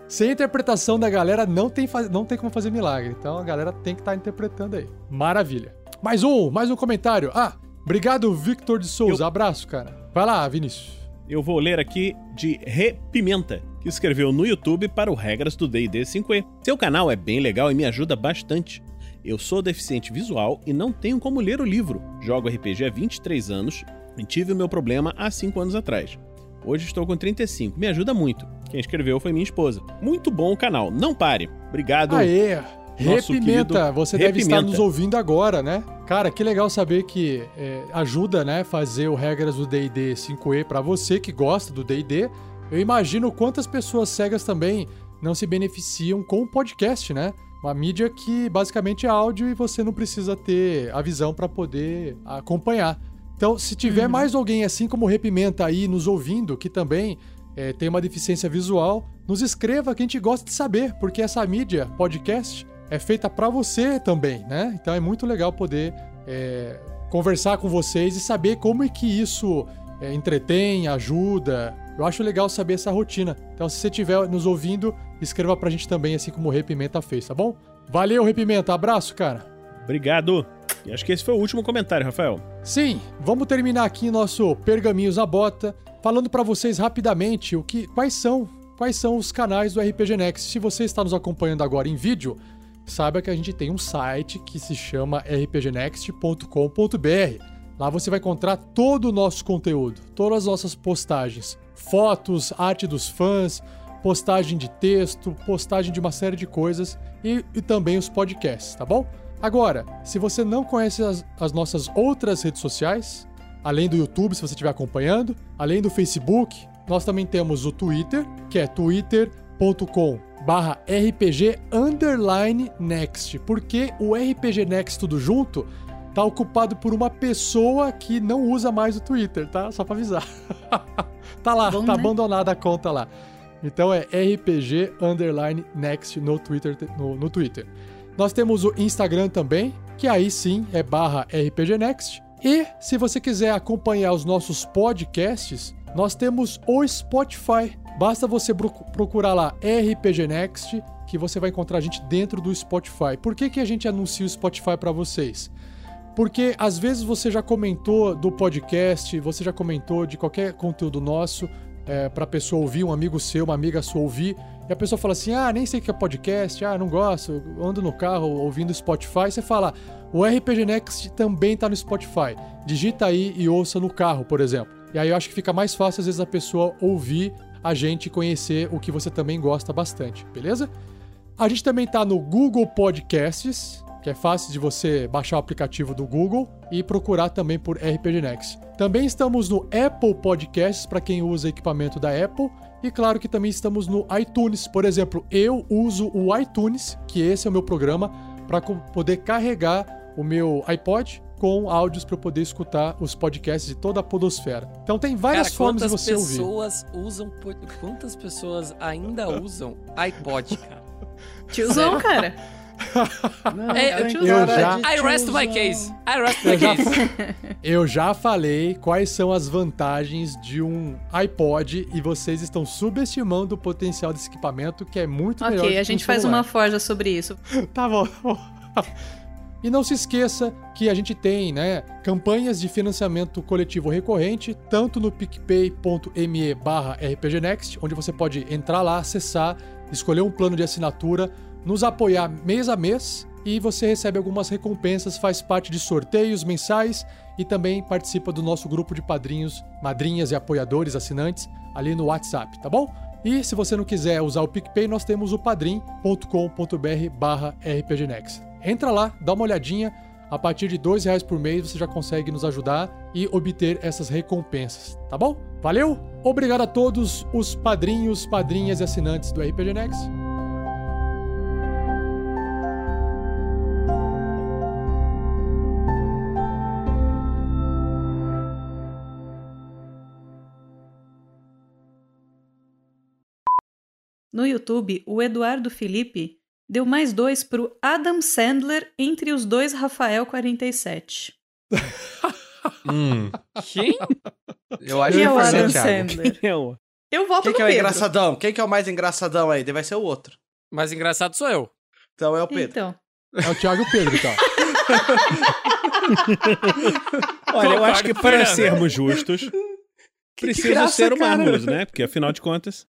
A: Sem interpretação da galera, não tem, não tem como fazer milagre. Então a galera tem que estar interpretando aí. Maravilha. Mais um, mais um comentário. Ah, obrigado, Victor de Souza. Abraço, cara. Vai lá, Vinícius.
G: Eu vou ler aqui de Repimenta, que escreveu no YouTube para o Regras do D&D 5e. Seu canal é bem legal e me ajuda bastante. Eu sou deficiente visual e não tenho como ler o livro. Jogo RPG há 23 anos e tive o meu problema há 5 anos atrás. Hoje estou com 35. Me ajuda muito. Quem escreveu foi minha esposa. Muito bom o canal. Não pare. Obrigado.
A: Aê!
G: nosso
A: Repimenta,
G: querido
A: você deve estar
G: Repimenta.
A: nos ouvindo agora, né? Cara, que legal saber que é, ajuda, né, fazer o regras do D&D 5e pra você que gosta do D&D. Eu imagino quantas pessoas cegas também não se beneficiam com o podcast, né? Uma mídia que basicamente é áudio e você não precisa ter a visão pra poder acompanhar. Então, se tiver mais alguém assim como o Repimenta aí nos ouvindo, que também é, tem uma deficiência visual, nos escreva que a gente gosta de saber, porque essa mídia, podcast, é feita pra você também, né? Então é muito legal poder é, conversar com vocês e saber como é que isso é, entretém, ajuda. Eu acho legal saber essa rotina. Então, se você estiver nos ouvindo, escreva pra gente também, assim como o Repimenta fez, tá bom? Valeu, Repimenta. Abraço, cara.
G: Obrigado. E acho que esse foi o último comentário, Rafael.
A: Sim, vamos terminar aqui nosso Pergaminhos na Bota, falando pra vocês rapidamente o que, quais são, quais são os canais do RPG Next. Se você está nos acompanhando agora em vídeo, saiba que a gente tem um site que se chama rpgnext.com.br. Lá você vai encontrar todo o nosso conteúdo, todas as nossas postagens, fotos, arte dos fãs, postagem de texto, postagem de uma série de coisas e, e também os podcasts, tá bom? Agora, se você não conhece as, as nossas outras redes sociais, além do YouTube, se você estiver acompanhando, além do Facebook, nós também temos o Twitter, que é twitter.com barra RPG underline next, porque o RPG Next tudo junto tá ocupado por uma pessoa que não usa mais o Twitter, tá? Só pra avisar. tá lá,
I: Bom,
A: tá
I: né?
A: abandonada a conta lá. Então é RPG underline next no Twitter, no, no Twitter. Nós temos o Instagram também, que aí sim é barra RPG Next. E se você quiser acompanhar os nossos podcasts, nós temos o Spotify. Basta você procurar lá RPG Next, que você vai encontrar a gente dentro do Spotify. Por que, que a gente anuncia o Spotify para vocês? Porque às vezes você já comentou do podcast, você já comentou de qualquer conteúdo nosso é, para pessoa ouvir, um amigo seu, uma amiga sua ouvir, e a pessoa fala assim: ah, nem sei o que é podcast, ah, não gosto, ando no carro ouvindo Spotify. Você fala: o RPG Next também tá no Spotify. Digita aí e ouça no carro, por exemplo. E aí eu acho que fica mais fácil às vezes a pessoa ouvir a gente conhecer o que você também gosta bastante, beleza? A gente também tá no Google Podcasts, que é fácil de você baixar o aplicativo do Google e procurar também por RPG Next. Também estamos no Apple Podcasts para quem usa equipamento da Apple e claro que também estamos no iTunes. Por exemplo, eu uso o iTunes, que esse é o meu programa para poder carregar o meu iPod com áudios para eu poder escutar os podcasts de toda a podosfera. Então tem várias
F: Cara,
A: formas de
F: quantas
A: você ouvir.
F: pessoas usam. Quantas pessoas ainda usam iPod, cara?
I: Tiozão, cara.
F: É,
H: tem
A: eu
H: cara
A: já-
F: I rest my case. I rest my
A: Eu já,
F: case.
A: eu já falei quais são as vantagens de um iPod e vocês estão subestimando o potencial desse equipamento que é muito melhor.
I: Ok,
A: que
I: a
A: um
I: gente faz
A: celular.
I: uma forja sobre isso.
A: Tá bom. E não se esqueça que a gente tem, né, campanhas de financiamento coletivo recorrente, tanto no picpay.me barra rpgnext, onde você pode entrar lá, acessar, escolher um plano de assinatura, nos apoiar mês a mês e você recebe algumas recompensas, faz parte de sorteios mensais e também participa do nosso grupo de padrinhos, madrinhas e apoiadores, assinantes, ali no WhatsApp, tá bom? E se você não quiser usar o PicPay, nós temos o padrim.com.br barra rpgnext. Entra lá, dá uma olhadinha. A partir de dois reais por mês você já consegue nos ajudar e obter essas recompensas, tá bom? Valeu? Obrigado a todos os padrinhos, padrinhas e assinantes do RPG Next.
I: No YouTube, o Eduardo Felipe deu mais dois pro Adam Sandler entre os dois Rafael 47.
D: Hum.
F: Quem?
D: Eu acho
I: Quem
D: que
I: é o Adam
D: Thiago.
I: Sandler?
G: Eu.
I: Eu voto
H: Quem
I: no
H: que é o
I: Pedro.
H: engraçadão? Quem que é o mais engraçadão aí? Vai ser o outro.
F: Mais engraçado sou eu.
H: Então é o Pedro.
I: Então,
A: É o Thiago e o Pedro, então.
G: Olha, eu acho que
F: o
G: para sermos justos, precisa
H: graça,
G: ser o
H: cara.
G: Marlos, né? Porque afinal de contas.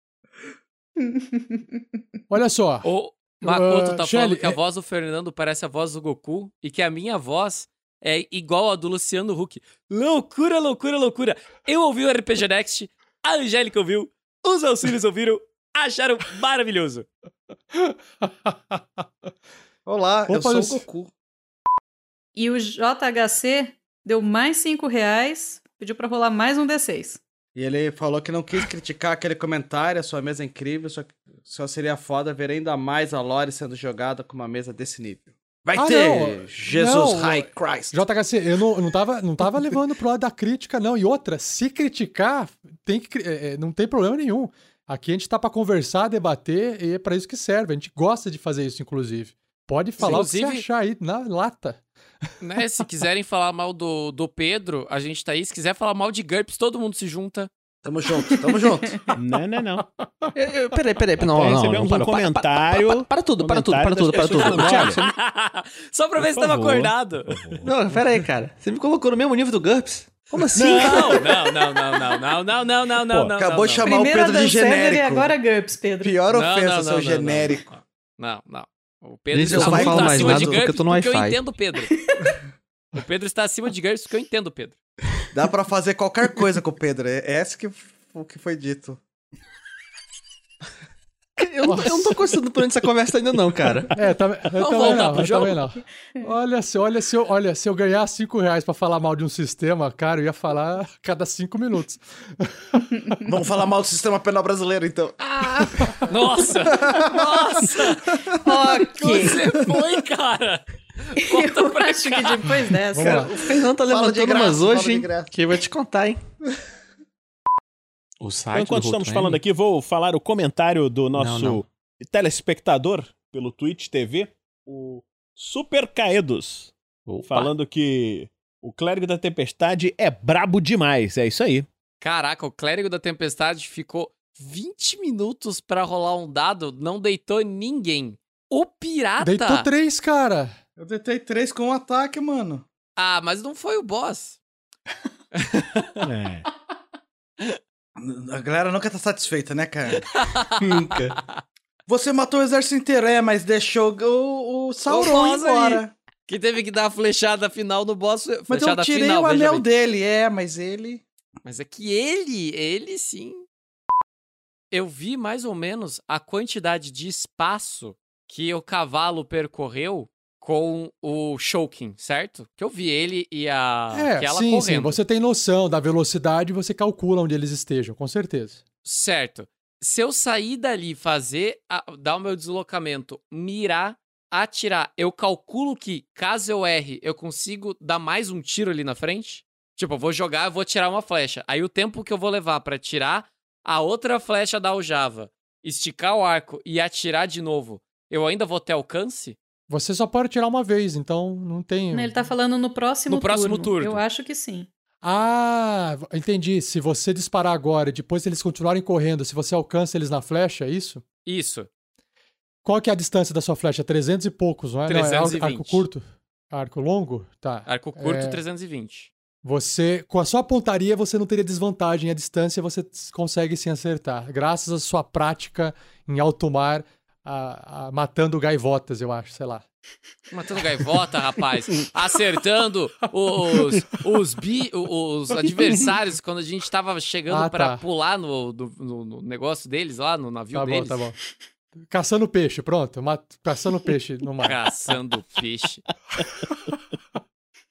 A: Olha só.
F: O Makoto
A: Ah,
F: tá
A: Shelly,
F: falando que a
A: é-
F: voz do Fernando parece a voz do Goku e que a minha voz é igual a do Luciano Huck. Loucura, loucura, loucura. Eu ouvi o RPG Next, a Angélica ouviu, os auxílios ouviram, acharam maravilhoso.
H: Olá,
A: Vamos
H: eu sou o. Goku.
I: e o JHC deu mais 5 reais, pediu pra rolar mais um D6.
H: E ele falou que não quis criticar aquele comentário, a sua mesa é incrível, só, só seria foda ver ainda mais a Lore sendo jogada com uma mesa desse nível. Vai
A: Ah,
H: ter
A: não.
H: Jesus
A: Não,
H: High Christ.
A: JHC, eu não, eu não, tava, não tava levando pro lado da crítica, não. E outra, se criticar, tem que, é, é, não tem problema nenhum. Aqui a gente tá pra conversar, debater, e é pra isso que serve. A gente gosta de fazer isso, inclusive. Pode falar o que você achar aí na lata.
F: Né? Se quiserem falar mal do, do Pedro, a gente tá aí. Se quiser falar mal de GURPS, todo mundo se junta.
H: Tamo junto, tamo junto.
G: Não, não, não.
D: Eu- eu- Peraí, peraí, não, não, não,
G: recebemos
D: para,
G: um comentário-
D: Para, para, para tudo, para tudo, para tudo, para tudo. Thiago,
F: Só pra ver se tava acordado.
D: Não, peraí, cara. Você me colocou no mesmo nível do GURPS? Como assim?
F: Não, não, não, não, não, não, não, não, não, não, não.
H: acabou
F: não,
H: de
F: não.
H: chamar o Pedro de
I: e
H: genérico.
I: agora GURPS, Pedro.
H: Pior
F: Não,
H: ofensa,
F: não, não,
H: seu
F: não,
H: genérico.
F: Não, não. O Pedro
D: Gente, eu
F: está
H: só não
F: muito
H: falo
D: mais
F: acima
D: nada
F: de
D: porque eu tô no
F: porque eu entendo o Pedro. O Pedro está acima de GURPS porque eu entendo o Pedro.
H: Dá pra fazer qualquer coisa com o Pedro. É essa que, o que foi dito.
D: Eu, não- eu não tô gostando por onde essa conversa tá indo, não, cara.
A: É, tá, eu
F: Vamos
A: também
F: voltar
A: não,
F: pro
A: eu
F: jogo?
A: também não. Olha, se, olha, se eu, olha, se eu ganhar 5 reais pra falar mal de um sistema, cara, eu ia falar a cada 5 minutos.
H: Vamos falar mal do sistema penal brasileiro, então.
F: Nossa! Nossa!
I: Ok.
F: Você foi, cara! Volta
I: Eu
F: pra
I: acho
F: cá.
I: que depois dessa.
D: O Fernando tá levantando
H: graça,
D: umas hoje,
H: de
D: hein? Que eu vou te contar, hein?
G: Então,
D: O site
G: enquanto
D: do
G: estamos
D: Roll20?
G: falando aqui, vou falar o comentário do nosso
D: não.
G: telespectador pelo Twitch TV, o Super Caedos,
D: Opa.
G: falando que o Clérigo da Tempestade é brabo demais. É isso aí.
F: Caraca, o clérigo da tempestade ficou 20 minutos pra rolar um dado, não deitou ninguém. O pirata.
A: Deitou 3, cara.
H: Eu deitei três com um ataque, mano.
F: Ah, mas não foi o boss.
G: É.
H: A galera nunca tá satisfeita, né, cara?
D: Nunca.
H: Você matou o exército inteiro, é, mas deixou o, o Sauron embora.
F: Que teve que dar a flechada final no boss.
H: Mas eu tirei
F: final,
H: o anel
F: bem.
H: dele, é, mas ele.
F: Mas é que ele, ele sim. Eu vi mais ou menos a quantidade de espaço que o cavalo percorreu com o Shouken, certo? Que eu vi ele e a
A: é,
F: aquela
A: sim,
F: correndo.
A: sim. Você tem noção da velocidade você calcula onde eles estejam, com certeza.
F: Certo. Se eu sair dali, fazer, a- dar o meu deslocamento, mirar, atirar, eu calculo que, caso eu erre, eu consigo dar mais um tiro ali na frente? Tipo, eu vou jogar, eu vou tirar uma flecha. Aí o tempo que eu vou levar pra tirar a outra flecha da aljava, esticar o arco e atirar de novo, eu ainda vou ter alcance?
A: Você só pode tirar uma vez, então não tem.
I: Ele tá falando no próximo
F: No próximo turno.
I: Eu acho que sim.
A: Ah, entendi. Se você disparar agora e depois eles continuarem correndo, se você alcança eles na flecha, é isso?
F: Isso.
A: Qual que é a distância da sua flecha? 300 e poucos, não é? Não, é arco-
F: 320.
A: arco curto? Arco longo? Tá.
F: Arco curto,
A: É.
F: 320.
A: Você, com a sua pontaria, você não teria desvantagem. A distância você consegue sim acertar. Graças à sua prática em alto mar, a- a- matando gaivotas, eu acho, sei lá.
F: Matando gaivota, rapaz. Acertando os, os, bi, os adversários quando a gente tava chegando
A: Ah,
F: pra
A: tá.
F: pular no, no, no- negócio deles lá, no navio
A: Tá bom,
F: deles.
A: tá bom. Caçando peixe, pronto. ma- Caçando peixe no mar.
F: Caçando peixe.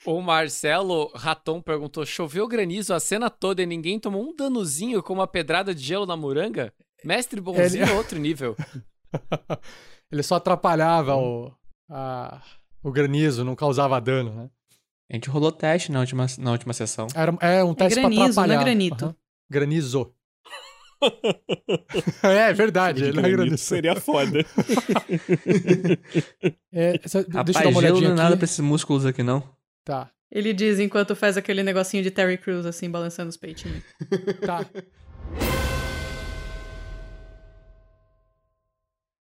F: O Marcelo Raton perguntou: choveu granizo a cena toda e ninguém tomou um danozinho com uma pedrada de gelo na moranga? Mestre bonzinho
A: Ele-
F: outro nível.
A: Ele só atrapalhava o, a- o granizo, não causava dano, né?
D: A gente rolou teste na última, na última sessão.
A: Era, é um teste
I: granizo,
A: pra
I: não é
A: atrapalhar.
I: granito.
A: Aham. Granizo. é, é verdade, ele não é
G: Granito
A: granizo.
G: Seria foda.
A: É, essa- deixa eu
D: Rapaz,
A: dar uma
D: não
A: olhadinha
D: é nada pra esses músculos aqui, não.
A: Tá,
I: Ele diz enquanto faz aquele negocinho de Terry Crews, assim, balançando os peitinhos.
A: tá.